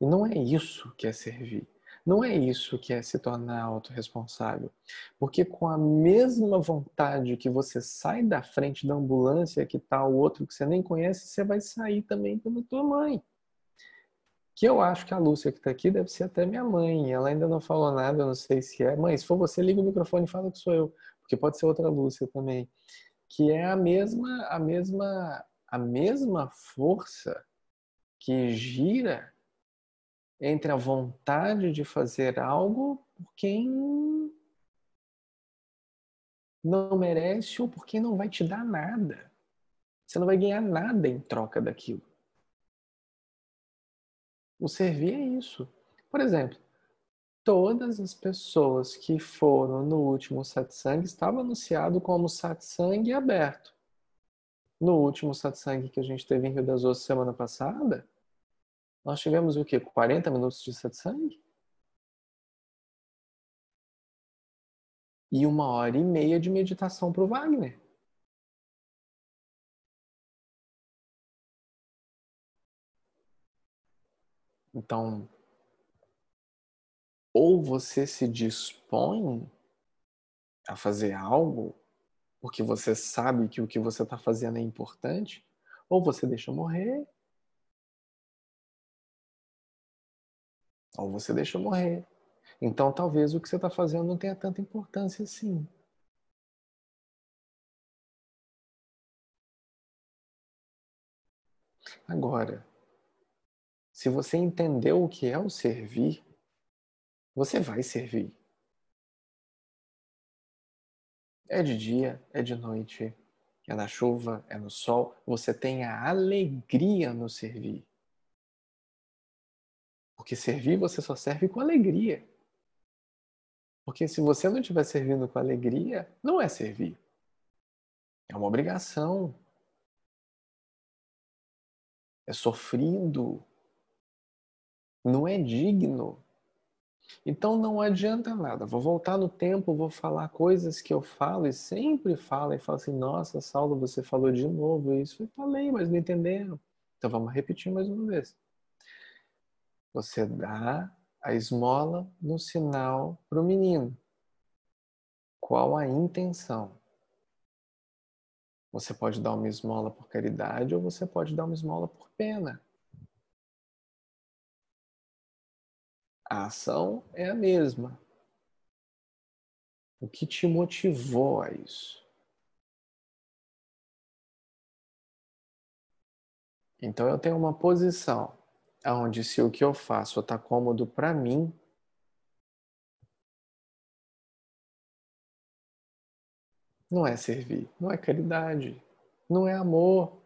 E não é isso que é servir. Não é isso que é se tornar autorresponsável. Porque com a mesma vontade que você sai da frente da ambulância que está o outro que você nem conhece, você vai sair também pela tua mãe. Que eu acho que a Lúcia que está aqui deve ser até minha mãe. Ela ainda não falou nada, eu não sei se é. Mãe, se for você, liga o microfone e fala que sou eu. Porque pode ser outra Lúcia também. Que é a mesma, a mesma, a mesma força que gira entre a vontade de fazer algo por quem não merece ou por quem não vai te dar nada. Você não vai ganhar nada em troca daquilo. O servir é isso. Por exemplo, todas as pessoas que foram no último satsang estavam anunciado como satsang aberto. No último satsang que a gente teve em Rio das Ostras semana passada, nós tivemos o quê? 40 minutos de satsang? E uma hora e meia de meditação para o Wagner. Então, ou você se dispõe a fazer algo porque você sabe que o que você está fazendo é importante, ou você deixa morrer Ou você deixa morrer. Então talvez o que você está fazendo não tenha tanta importância assim. Agora, se você entendeu o que é o servir, você vai servir. É de dia, é de noite, é na chuva, é no sol. Você tem a alegria no servir. Porque servir você só serve com alegria. Porque se você não estiver servindo com alegria, não é servir. É uma obrigação. É sofrido. Não é digno. Então não adianta nada. Vou voltar no tempo, vou falar coisas que eu falo e sempre falo e falo assim: Nossa, Saulo, você falou de novo isso. Eu falei, mas não entenderam. Então vamos repetir mais uma vez. Você dá a esmola no sinal para o menino. Qual a intenção? Você pode dar uma esmola por caridade ou você pode dar uma esmola por pena. A ação é a mesma. O que te motivou a isso? Então eu tenho uma posição onde se o que eu faço está cômodo para mim, não é servir, não é caridade, não é amor.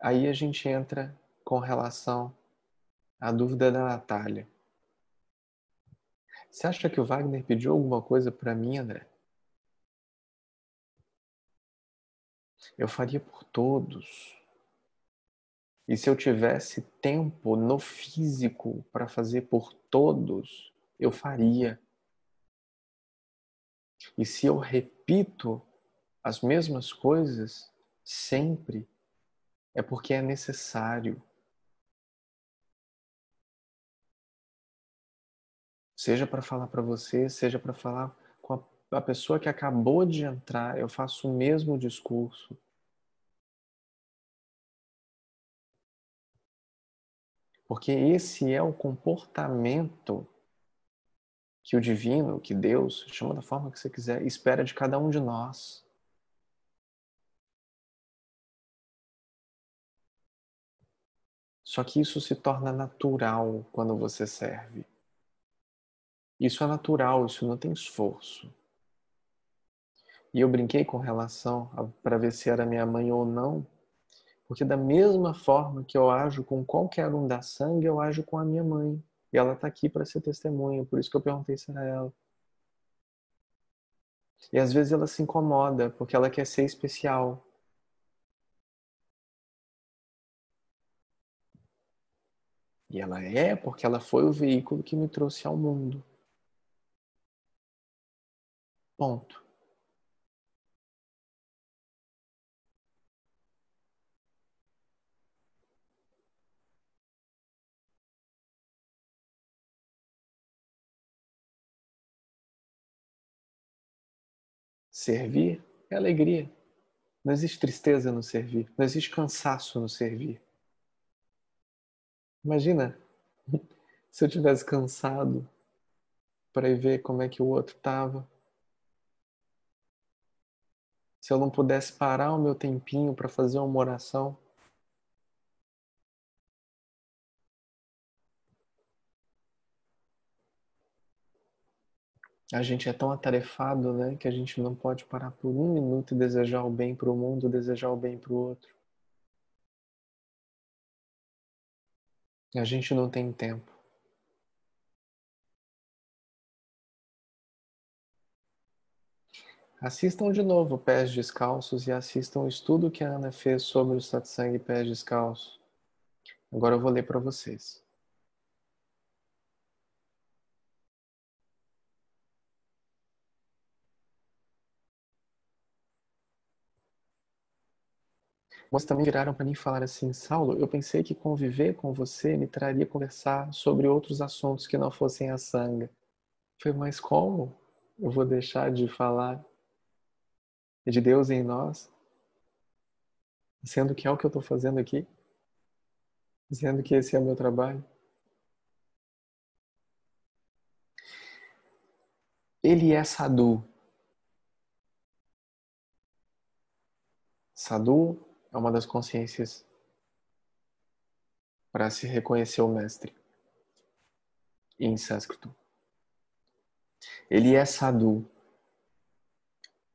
Aí a gente entra com relação à dúvida da Natália. Você acha que o Wagner pediu alguma coisa para mim, André? Eu faria por todos. E se eu tivesse tempo no físico para fazer por todos, eu faria. E se eu repito as mesmas coisas sempre, é porque é necessário. Seja para falar para você, seja para falar com a, pessoa que acabou de entrar, eu faço o mesmo discurso. Porque esse é o comportamento que o divino, que Deus, chama da forma que você quiser, espera de cada um de nós. Só que isso se torna natural quando você serve. Isso é natural, isso não tem esforço. E eu brinquei com relação para ver se era minha mãe ou não, porque da mesma forma que eu ajo com qualquer um da sangue, eu ajo com a minha mãe. E ela está aqui para ser testemunha, por isso que eu perguntei se era ela. E às vezes ela se incomoda, porque ela quer ser especial. E ela é porque ela foi o veículo que me trouxe ao mundo. Ponto. Servir é alegria. Não existe tristeza no servir. Não existe cansaço no servir. Imagina *laughs* se eu tivesse cansado para ver como é que o outro estava. Se eu não pudesse parar o meu tempinho para fazer uma oração. A gente é tão atarefado, né, que a gente não pode parar por um minuto e desejar o bem para o mundo, desejar o bem para o outro. A gente não tem tempo. Assistam de novo Pés Descalços e assistam o estudo que a Ana fez sobre o satsang Pés Descalços. Agora eu vou ler para vocês. Mas também viraram para mim e falaram assim: Saulo, eu pensei que conviver com você me traria conversar sobre outros assuntos que não fossem a sanga. Foi, mas como eu vou deixar de falar de Deus em nós, sendo que é o que eu estou fazendo aqui, dizendo que esse é o meu trabalho? Ele é Sadu. Sadu é uma das consciências para se reconhecer o mestre em sânscrito. Ele é Sadu.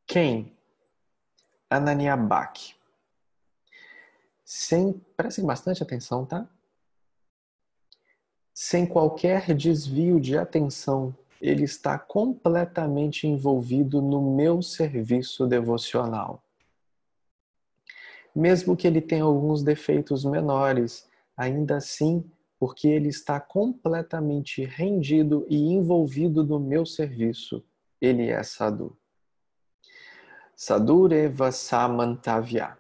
Quem? Ananiabak. Sem, prestem bastante atenção, tá? Sem qualquer desvio de atenção, ele está completamente envolvido no meu serviço devocional. Mesmo que ele tenha alguns defeitos menores, ainda assim, porque ele está completamente rendido e envolvido no meu serviço, ele é Sadhu. Sadhureva Samantavya.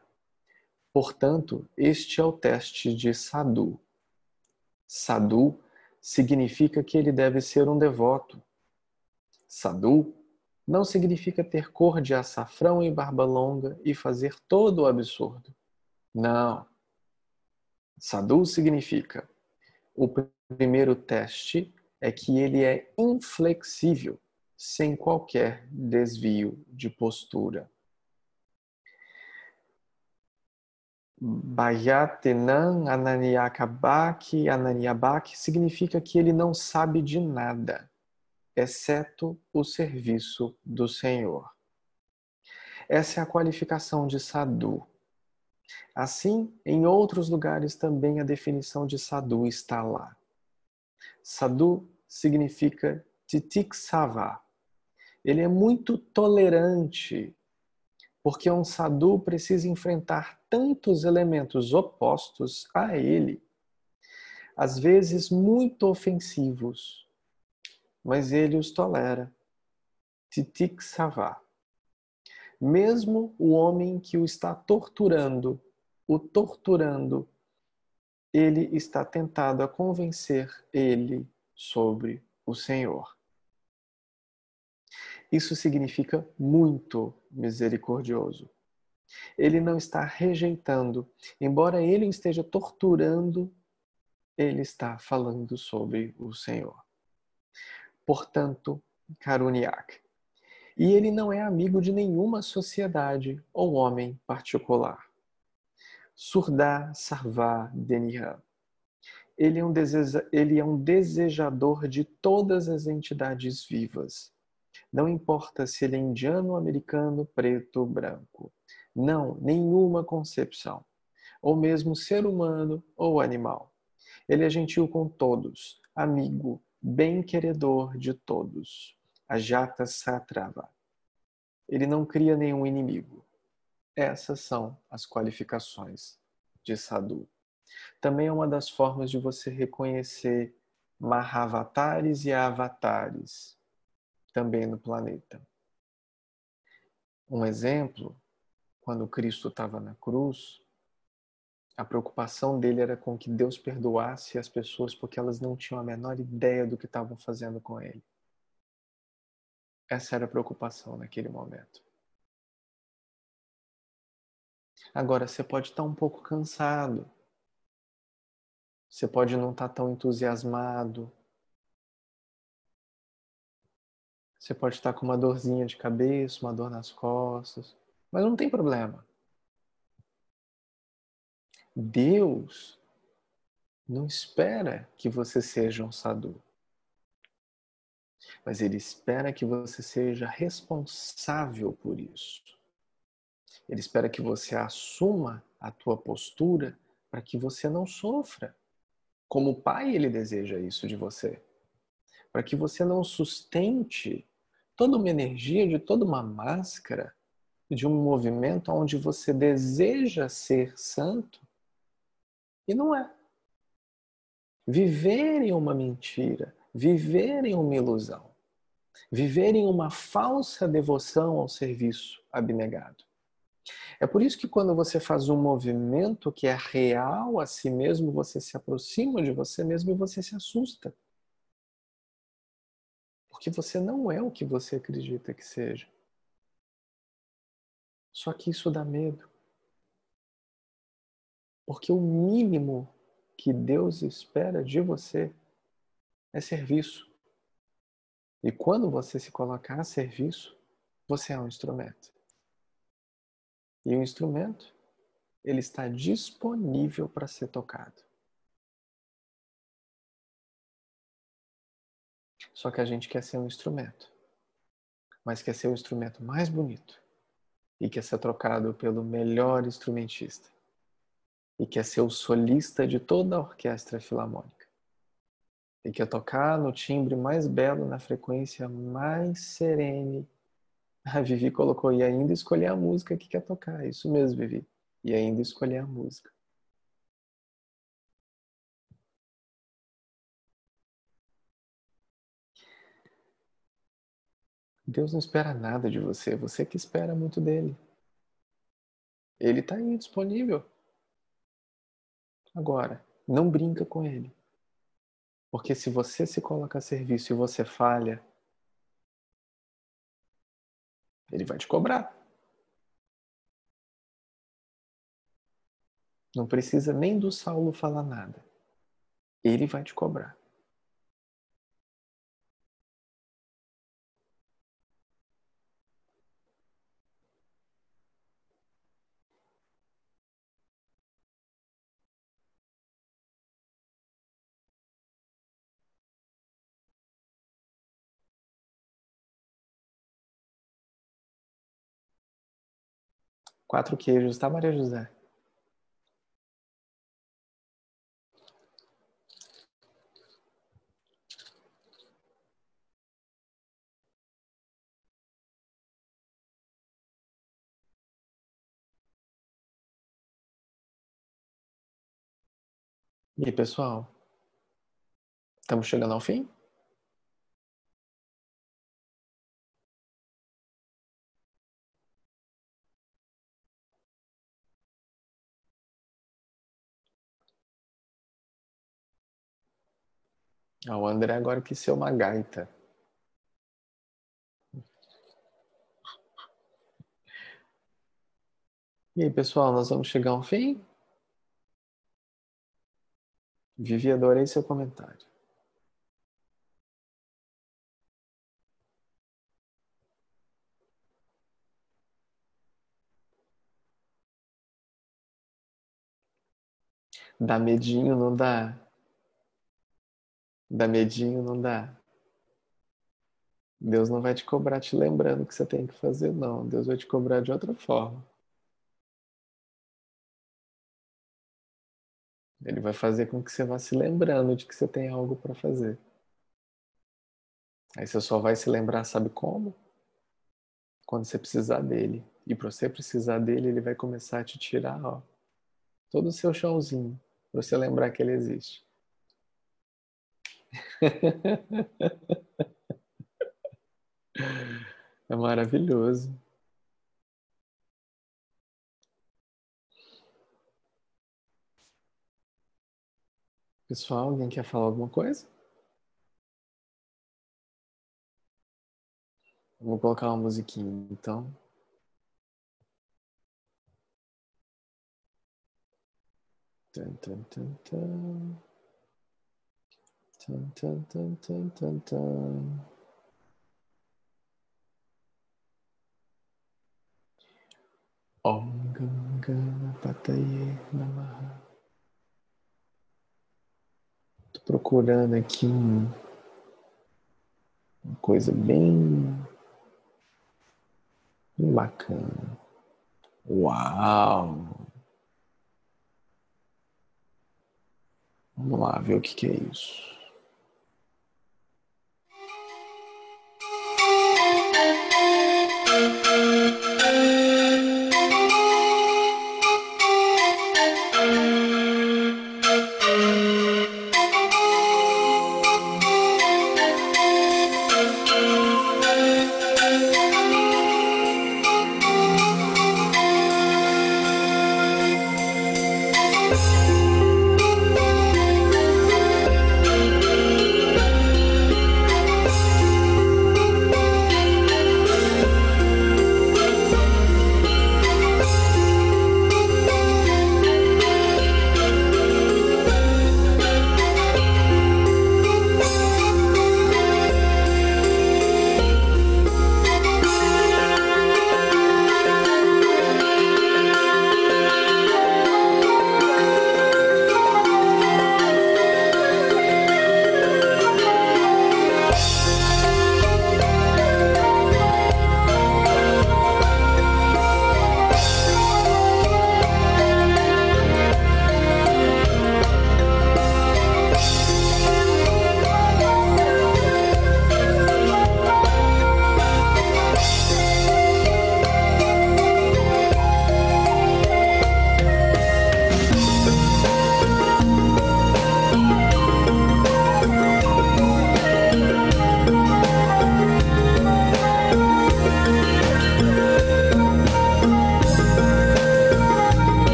Portanto, este é o teste de Sadhu. Sadhu significa que ele deve ser um devoto. Sadhu não significa ter cor de açafrão e barba longa e fazer todo o absurdo. Não. Sadhu significa o primeiro teste é que ele é inflexível, sem qualquer desvio de postura. Bayatenan Ananiakabak Ananiabak significa que ele não sabe de nada, exceto o serviço do Senhor. Essa é a qualificação de Sadhu. Assim, em outros lugares também a definição de Sadhu está lá. Sadhu significa titiksava. Ele é muito tolerante, porque um sadhu precisa enfrentar tantos elementos opostos a ele, às vezes muito ofensivos, mas ele os tolera. Titiksava. Mesmo o homem que o está torturando, o torturando, ele está tentado a convencer ele sobre o Senhor. Isso significa muito misericordioso. Ele não está rejeitando, embora ele esteja torturando, ele está falando sobre o Senhor. Portanto, Karuniak, e ele não é amigo de nenhuma sociedade ou homem particular. Surda Sarva Denihan. Ele é, um deseja, ele é um desejador de todas as entidades vivas. Não importa se ele é indiano, americano, preto, branco. Não, nenhuma concepção. Ou mesmo ser humano ou animal. Ele é gentil com todos, amigo, bem-queredor de todos. Ajata Satrava. Ele não cria nenhum inimigo. Essas são as qualificações de Sadhu. Também é uma das formas de você reconhecer Mahavatares e Avatares também no planeta. Um exemplo, quando Cristo estava na cruz, a preocupação dele era com que Deus perdoasse as pessoas porque elas não tinham a menor ideia do que estavam fazendo com ele. Essa era a preocupação naquele momento. Agora, você pode estar um pouco cansado. Você pode não estar tão entusiasmado. Você pode estar com uma dorzinha de cabeça, uma dor nas costas. Mas não tem problema. Deus não espera que você seja um sadhu mas ele espera que você seja responsável por isso. Ele espera que você assuma a tua postura para que você não sofra. Como pai, ele deseja isso de você. Para que você não sustente toda uma energia de toda uma máscara de um movimento onde você deseja ser santo e não é. Viver em uma mentira, viver em uma ilusão, viver em uma falsa devoção ao serviço abnegado. É por isso que quando você faz um movimento que é real a si mesmo, você se aproxima de você mesmo e você se assusta. Porque você não é o que você acredita que seja. Só que isso dá medo. Porque o mínimo que Deus espera de você é serviço. E quando você se colocar a serviço, você é um instrumento. E o instrumento, ele está disponível para ser tocado. Só que a gente quer ser um instrumento. mas quer ser o instrumento mais bonito e quer ser trocado pelo melhor instrumentista e quer ser o solista de toda a orquestra filarmônica e quer tocar no timbre mais belo, na frequência mais serene. *laughs* A Vivi colocou e ainda escolher a música que quer tocar. Isso mesmo, Vivi. E ainda escolher a música. Deus não espera nada de você, você que espera muito dele. Ele está aí disponível. Agora, não brinca com ele. Porque se você se coloca a serviço e você falha, ele vai te cobrar. Não precisa nem do Saulo falar nada. Ele vai te cobrar. Quatro queijos, tá, Maria José? E aí, pessoal? Estamos chegando ao fim? Ah, o André agora quis ser uma gaita. E aí, pessoal, nós vamos chegar ao fim? Vivi, adorei seu comentário. Dá medinho, não dá? Dá medinho, não dá? Deus não vai te cobrar te lembrando o que você tem que fazer, não. Deus vai te cobrar de outra forma. Ele vai fazer com que você vá se lembrando de que você tem algo para fazer. Aí você só vai se lembrar, sabe como? Quando você precisar dele. E para você precisar dele, ele vai começar a te tirar ó, todo o seu chãozinho, para você lembrar que ele existe. *laughs* É maravilhoso. Pessoal, alguém quer falar alguma coisa? Vou colocar uma musiquinha, então. Tum, tum, tum, tum. Tum, tum, tum, tum, tum, tum. Om Ganga Pataye Namaha. Tô procurando aqui um, uma coisa bem, bem bacana. Uau! Vamos lá ver o que, que é isso.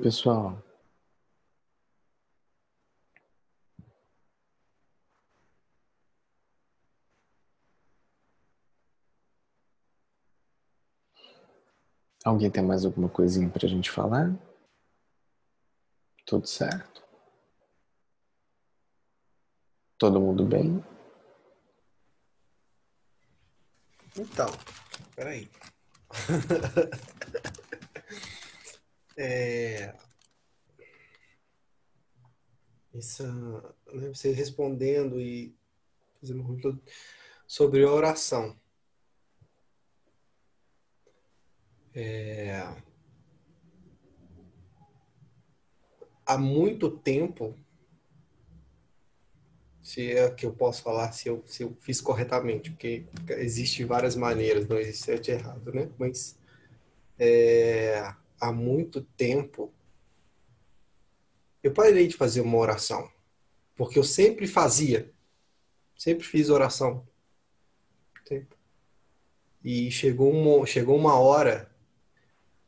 Pessoal? Alguém tem mais alguma coisinha para a gente falar? Tudo certo? Todo mundo bem? Então, peraí. *laughs* é, essa, né, você respondendo e fazendo todo sobre oração. É, há muito tempo, se é que eu posso falar se eu, se eu fiz corretamente, porque existe várias maneiras, não existe certo e errado, né? Mas é, há muito tempo eu parei de fazer uma oração, porque eu sempre fazia, sempre fiz oração. Sempre. E chegou uma, chegou uma hora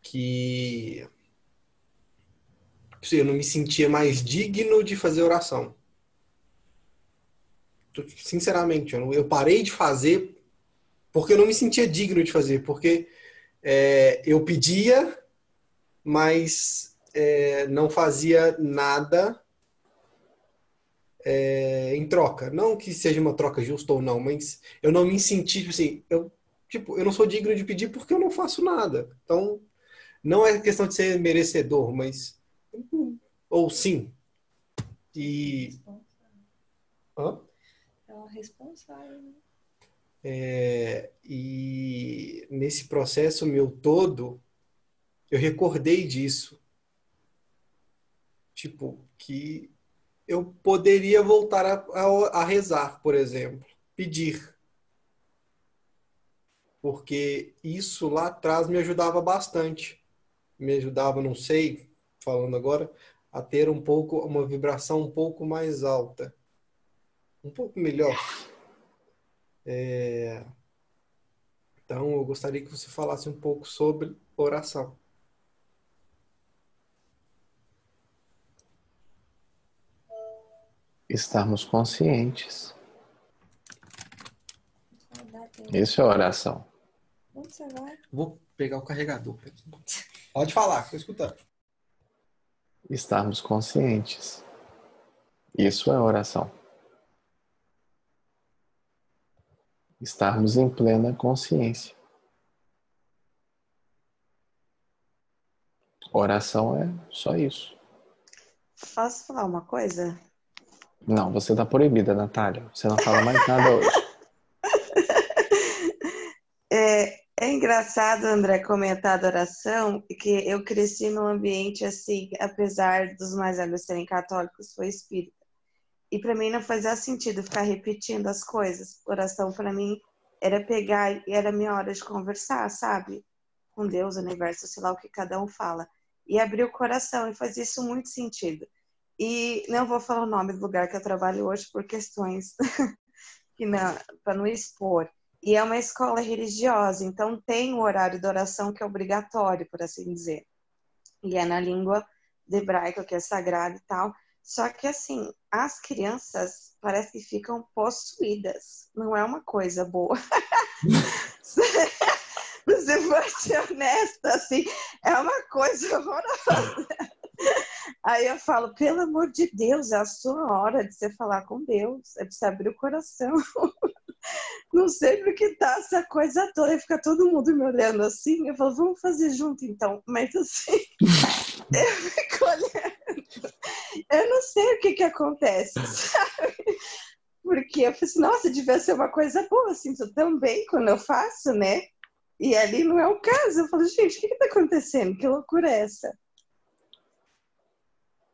que eu não me sentia mais digno de fazer oração. Sinceramente, eu, eu parei de fazer porque eu não me sentia digno de fazer, porque é, eu pedia, mas é, não fazia nada é, em troca. Não que seja uma troca justa ou não, mas eu não me senti, tipo assim, eu, tipo, eu não sou digno de pedir porque eu não faço nada. Então, não é questão de ser merecedor, mas. Ou sim. E. Hã? É uma responsável. Né? É, e nesse processo meu todo, eu recordei disso. Tipo, que eu poderia voltar a, a, a rezar, por exemplo, pedir. Porque isso lá atrás me ajudava bastante me ajudava, não sei, falando agora, a ter um pouco, uma vibração um pouco mais alta. Um pouco melhor. É... Então, eu gostaria que você falasse um pouco sobre oração. Estarmos conscientes. Isso é oração. Onde você vai? Vou pegar o carregador. Pode falar, estou escutando. Estarmos conscientes. Isso é oração. Estarmos em plena consciência. Oração é só isso. Posso falar uma coisa? Não, você está proibida, Natália. Você não fala mais nada hoje. *laughs* É, é engraçado, André, comentar a oração, que eu cresci num ambiente assim, apesar dos mais velhos serem católicos, foi espírita. E para mim não fazia sentido ficar repetindo as coisas. Oração para mim era pegar e era minha hora de conversar, sabe? Com Deus, universo, sei lá o que cada um fala. E abrir o coração, e faz isso muito sentido. E não vou falar o nome do lugar que eu trabalho hoje por questões *laughs* que não, para não expor. E é uma escola religiosa, então tem o horário de oração que é obrigatório, por assim dizer. E é na língua hebraica, que é sagrada e tal. Só que, assim, as crianças parece que ficam possuídas. Não é uma coisa boa. *laughs* Se for ser honesta, assim, é uma coisa horrorosa. Aí eu falo, pelo amor de Deus, é a sua hora de você falar com Deus, é de você abrir o coração. *laughs* Não sei por que tá essa coisa toda, e fica todo mundo me olhando assim. Eu falo, vamos fazer junto então. Mas assim, *laughs* eu fico olhando. Eu não sei o que que acontece, *laughs* sabe? Porque eu falei assim, nossa, devia ser uma coisa boa, assim, eu também quando eu faço, né? E ali não é o caso. Eu falo, gente, o que que tá acontecendo? Que loucura é essa?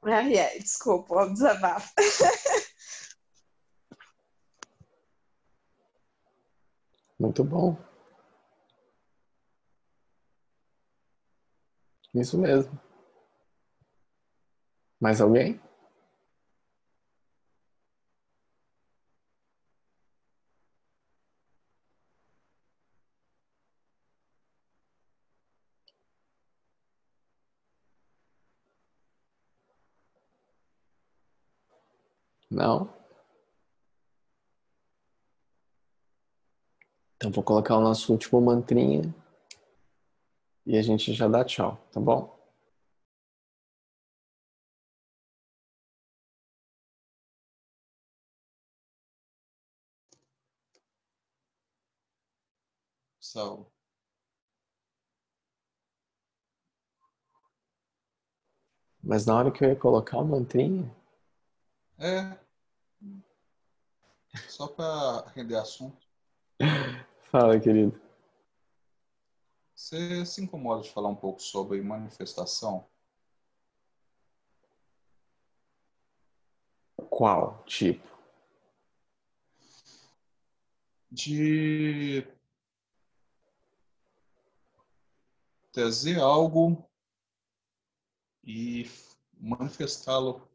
Ai, é, desculpa, o desabafo. Muito bom. Isso mesmo. Mais alguém? Não? Então vou colocar o nosso último mantrinha e a gente já dá tchau, tá bom? So, Mas na hora que eu ia colocar o mantrinha, é. Só para render assunto. fala, querido. Você se incomoda de falar um pouco sobre manifestação? Qual tipo? De trazer algo e manifestá-lo.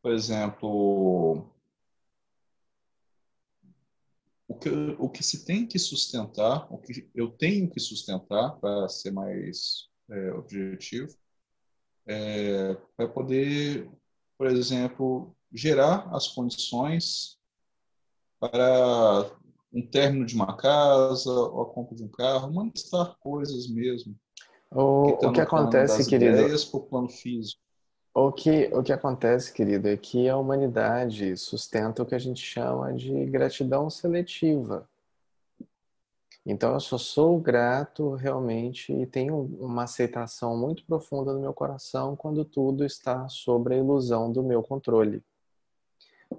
Por exemplo, o que, o que se tem que sustentar, o que eu tenho que sustentar, para ser mais é, objetivo, é, para poder, por exemplo, gerar as condições para um término de uma casa ou a compra de um carro, manifestar coisas mesmo. O, tá o que no plano acontece, querido? ideias para o plano físico. O que, o que acontece, querido, é que a humanidade sustenta o que a gente chama de gratidão seletiva. Então, eu só sou grato realmente e tenho uma aceitação muito profunda no meu coração quando tudo está sobre a ilusão do meu controle.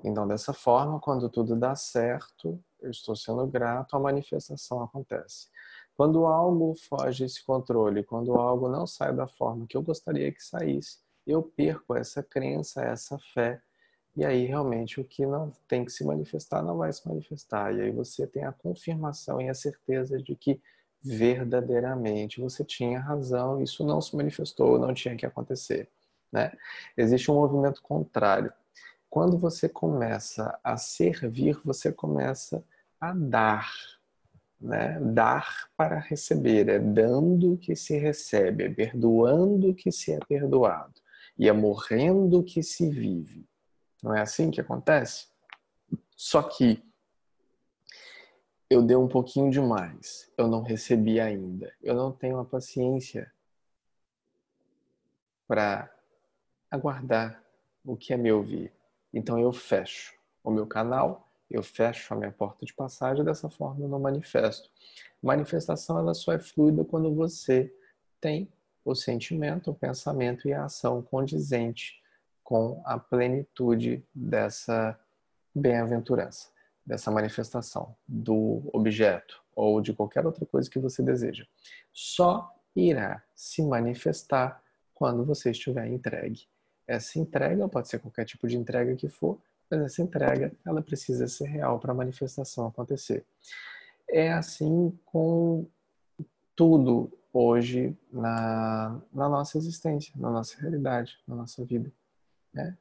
Então, dessa forma, quando tudo dá certo, eu estou sendo grato, a manifestação acontece. Quando algo foge desse controle, quando algo não sai da forma que eu gostaria que saísse, eu perco essa crença, essa fé, e aí realmente o que não tem que se manifestar não vai se manifestar. E aí você tem a confirmação e a certeza de que verdadeiramente você tinha razão, isso não se manifestou, não tinha que acontecer. Né? Existe um movimento contrário. Quando você começa a servir, você começa a dar. Né? Dar para receber, é dando que se recebe, é perdoando que se é perdoado, e é morrendo que se vive. Não é assim que acontece? Só que eu dei um pouquinho demais, eu não recebi ainda, eu não tenho a paciência para aguardar o que é me ouvir. Então eu fecho o meu canal, eu fecho a minha porta de passagem, dessa forma eu não manifesto. Manifestação ela só é fluida quando você tem o sentimento, o pensamento e a ação condizente com a plenitude dessa bem-aventurança, dessa manifestação do objeto ou de qualquer outra coisa que você deseja. Só irá se manifestar quando você estiver entregue. Essa entrega pode ser qualquer tipo de entrega que for, mas essa entrega ela precisa ser real para a manifestação acontecer. É assim com tudo hoje na, na nossa existência, na nossa realidade, na nossa vida. Né?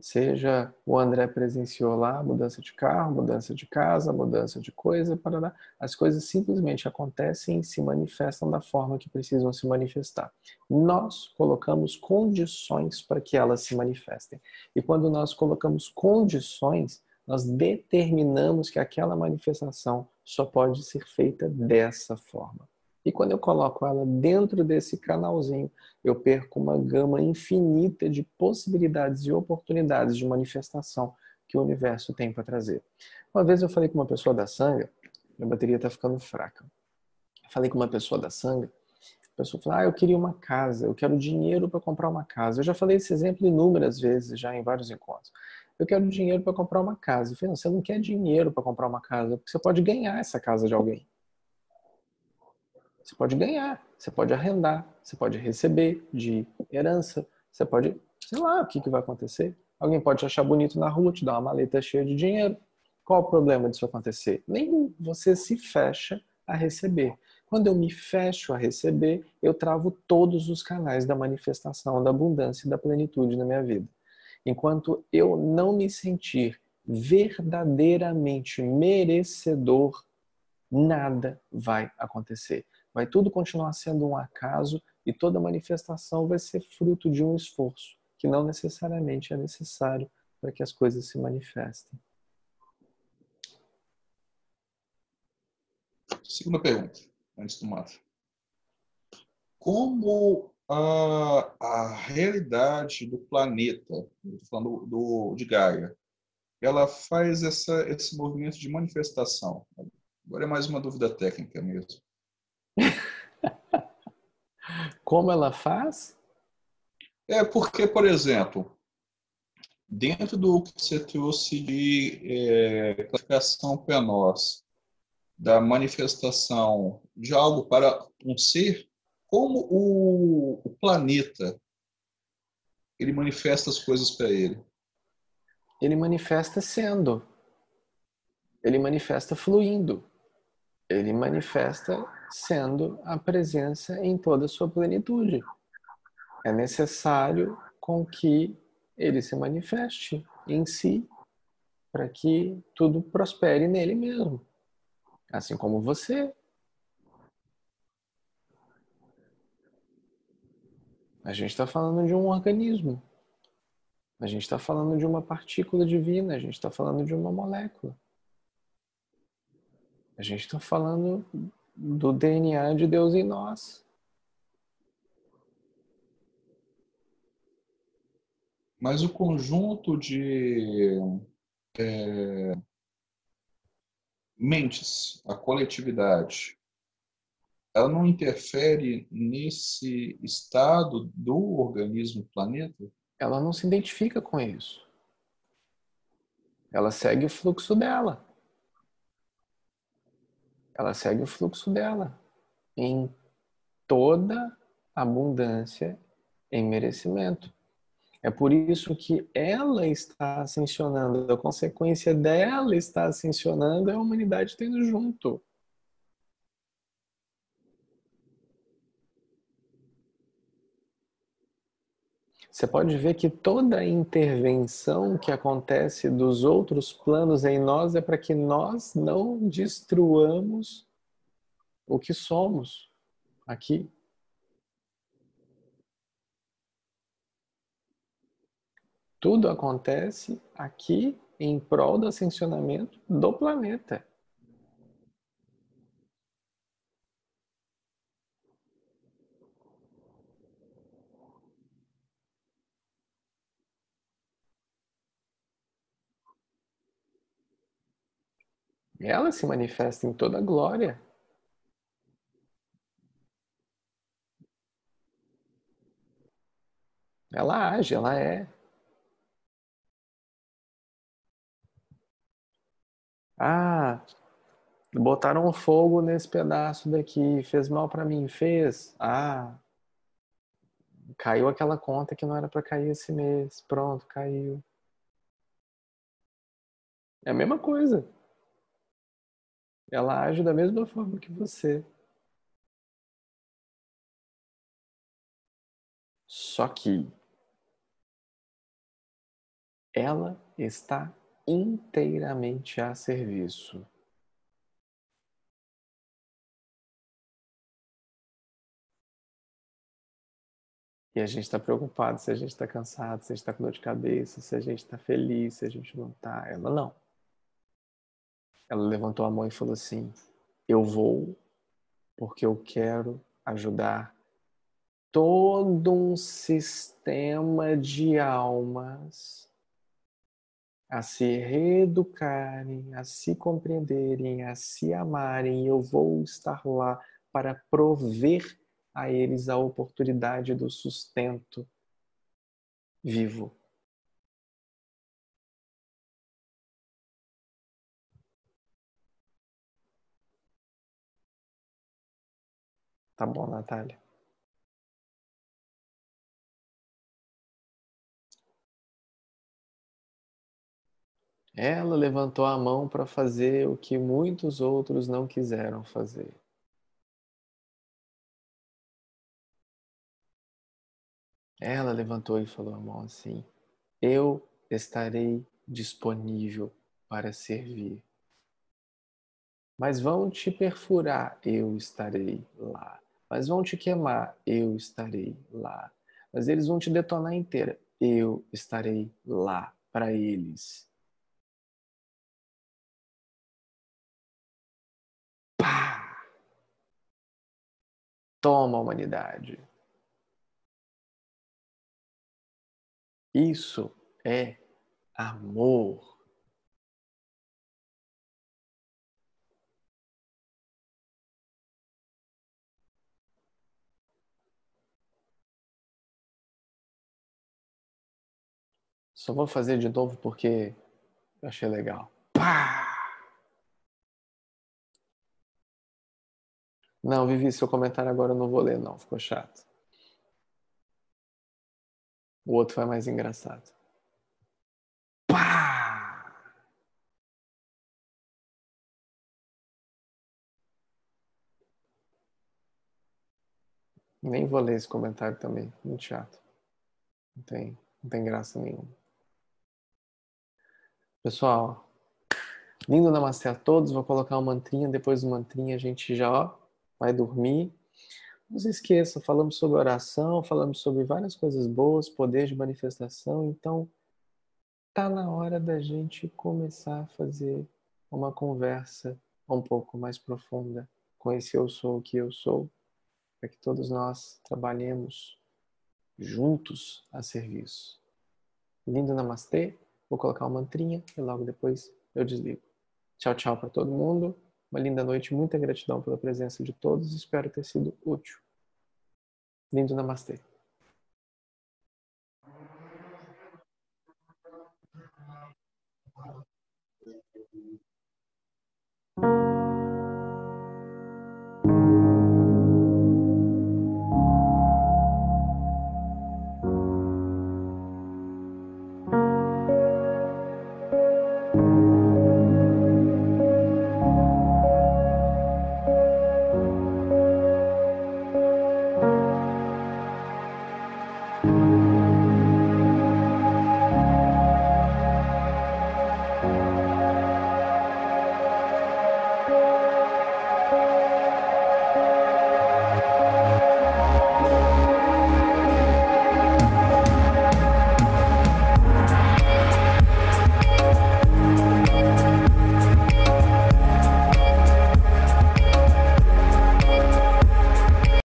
Seja o André presenciou lá mudança de carro, mudança de casa, mudança de coisa, para as coisas simplesmente acontecem e se manifestam da forma que precisam se manifestar. Nós colocamos condições para que elas se manifestem. E quando nós colocamos condições, nós determinamos que aquela manifestação só pode ser feita dessa forma. E quando eu coloco ela dentro desse canalzinho, eu perco uma gama infinita de possibilidades e oportunidades de manifestação que o universo tem para trazer. Uma vez eu falei com uma pessoa da sanga, minha bateria está ficando fraca. falei com uma pessoa da sanga, a pessoa falou: Ah, eu queria uma casa, eu quero dinheiro para comprar uma casa. Eu já falei esse exemplo inúmeras vezes, já em vários encontros. Eu quero dinheiro para comprar uma casa. Eu falei: Não, você não quer dinheiro para comprar uma casa, porque você pode ganhar essa casa de alguém. Você pode ganhar, você pode arrendar, você pode receber de herança, você pode, sei lá, o que, que vai acontecer. Alguém pode te achar bonito na rua, te dar uma maleta cheia de dinheiro. Qual o problema disso acontecer? Nenhum. Você se fecha a receber. Quando eu me fecho a receber, eu travo todos os canais da manifestação da abundância e da plenitude na minha vida. Enquanto eu não me sentir verdadeiramente merecedor, nada vai acontecer vai tudo continuar sendo um acaso e toda manifestação vai ser fruto de um esforço que não necessariamente é necessário para que as coisas se manifestem. Segunda pergunta, antes do mato. Como a, a realidade do planeta, falando do, de Gaia, ela faz essa, esse movimento de manifestação? Agora é mais uma dúvida técnica mesmo. *laughs* Como ela faz? É porque, por exemplo, dentro do que você trouxe de é, classificação PENOS, da manifestação de algo para um ser, como o, o planeta ele manifesta as coisas para ele? Ele manifesta sendo. Ele manifesta fluindo. Ele manifesta sendo a presença em toda a sua plenitude. É necessário com que ele se manifeste em si para que tudo prospere nele mesmo. Assim como você. A gente está falando de um organismo. A gente está falando de uma partícula divina. A gente está falando de uma molécula. A gente está falando do DNA de Deus em nós. Mas o conjunto de é, mentes, a coletividade, ela não interfere nesse estado do organismo planeta? Ela não se identifica com isso. Ela segue o fluxo dela. Ela segue o fluxo dela em toda abundância em merecimento. É por isso que ela está ascensionando, a consequência dela está ascensionando é a humanidade tendo junto. Você pode ver que toda intervenção que acontece dos outros planos em nós é para que nós não destruamos o que somos aqui. Tudo acontece aqui em prol do ascensionamento do planeta. Ela se manifesta em toda a glória. Ela age, ela é. Ah, botaram fogo nesse pedaço daqui, fez mal para mim, fez. Ah, caiu aquela conta que não era para cair esse mês. Pronto, caiu. É a mesma coisa. Ela age da mesma forma que você. Só que ela está inteiramente a serviço. E a gente está preocupado se a gente está cansado, se a gente está com dor de cabeça, se a gente está feliz, se a gente não está. Ela não. Ela levantou a mão e falou assim: Eu vou porque eu quero ajudar todo um sistema de almas a se reeducarem, a se compreenderem, a se amarem, eu vou estar lá para prover a eles a oportunidade do sustento vivo. Tá bom, Natália. Ela levantou a mão para fazer o que muitos outros não quiseram fazer. Ela levantou e falou a mão assim: Eu estarei disponível para servir. Mas vão te perfurar, eu estarei lá. Mas vão te queimar, eu estarei lá. Mas eles vão te detonar inteira, eu estarei lá para eles. Pá! Toma, humanidade. Isso é amor. Só vou fazer de novo porque eu achei legal. Pá! Não, Vivi, seu comentário agora eu não vou ler, não. Ficou chato. O outro foi mais engraçado. Pá! Nem vou ler esse comentário também. Muito chato. Não tem, não tem graça nenhuma. Pessoal, lindo namastê a todos. Vou colocar uma mantrinha. Depois do mantrinha a gente já vai dormir. Não se esqueça, falamos sobre oração, falamos sobre várias coisas boas, poder de manifestação. Então, tá na hora da gente começar a fazer uma conversa um pouco mais profunda com esse eu sou o que eu sou, para que todos nós trabalhemos juntos a serviço. Lindo namastê. Vou colocar uma mantrinha e logo depois eu desligo. Tchau, tchau para todo mundo. Uma linda noite, muita gratidão pela presença de todos. Espero ter sido útil. Lindo namastê.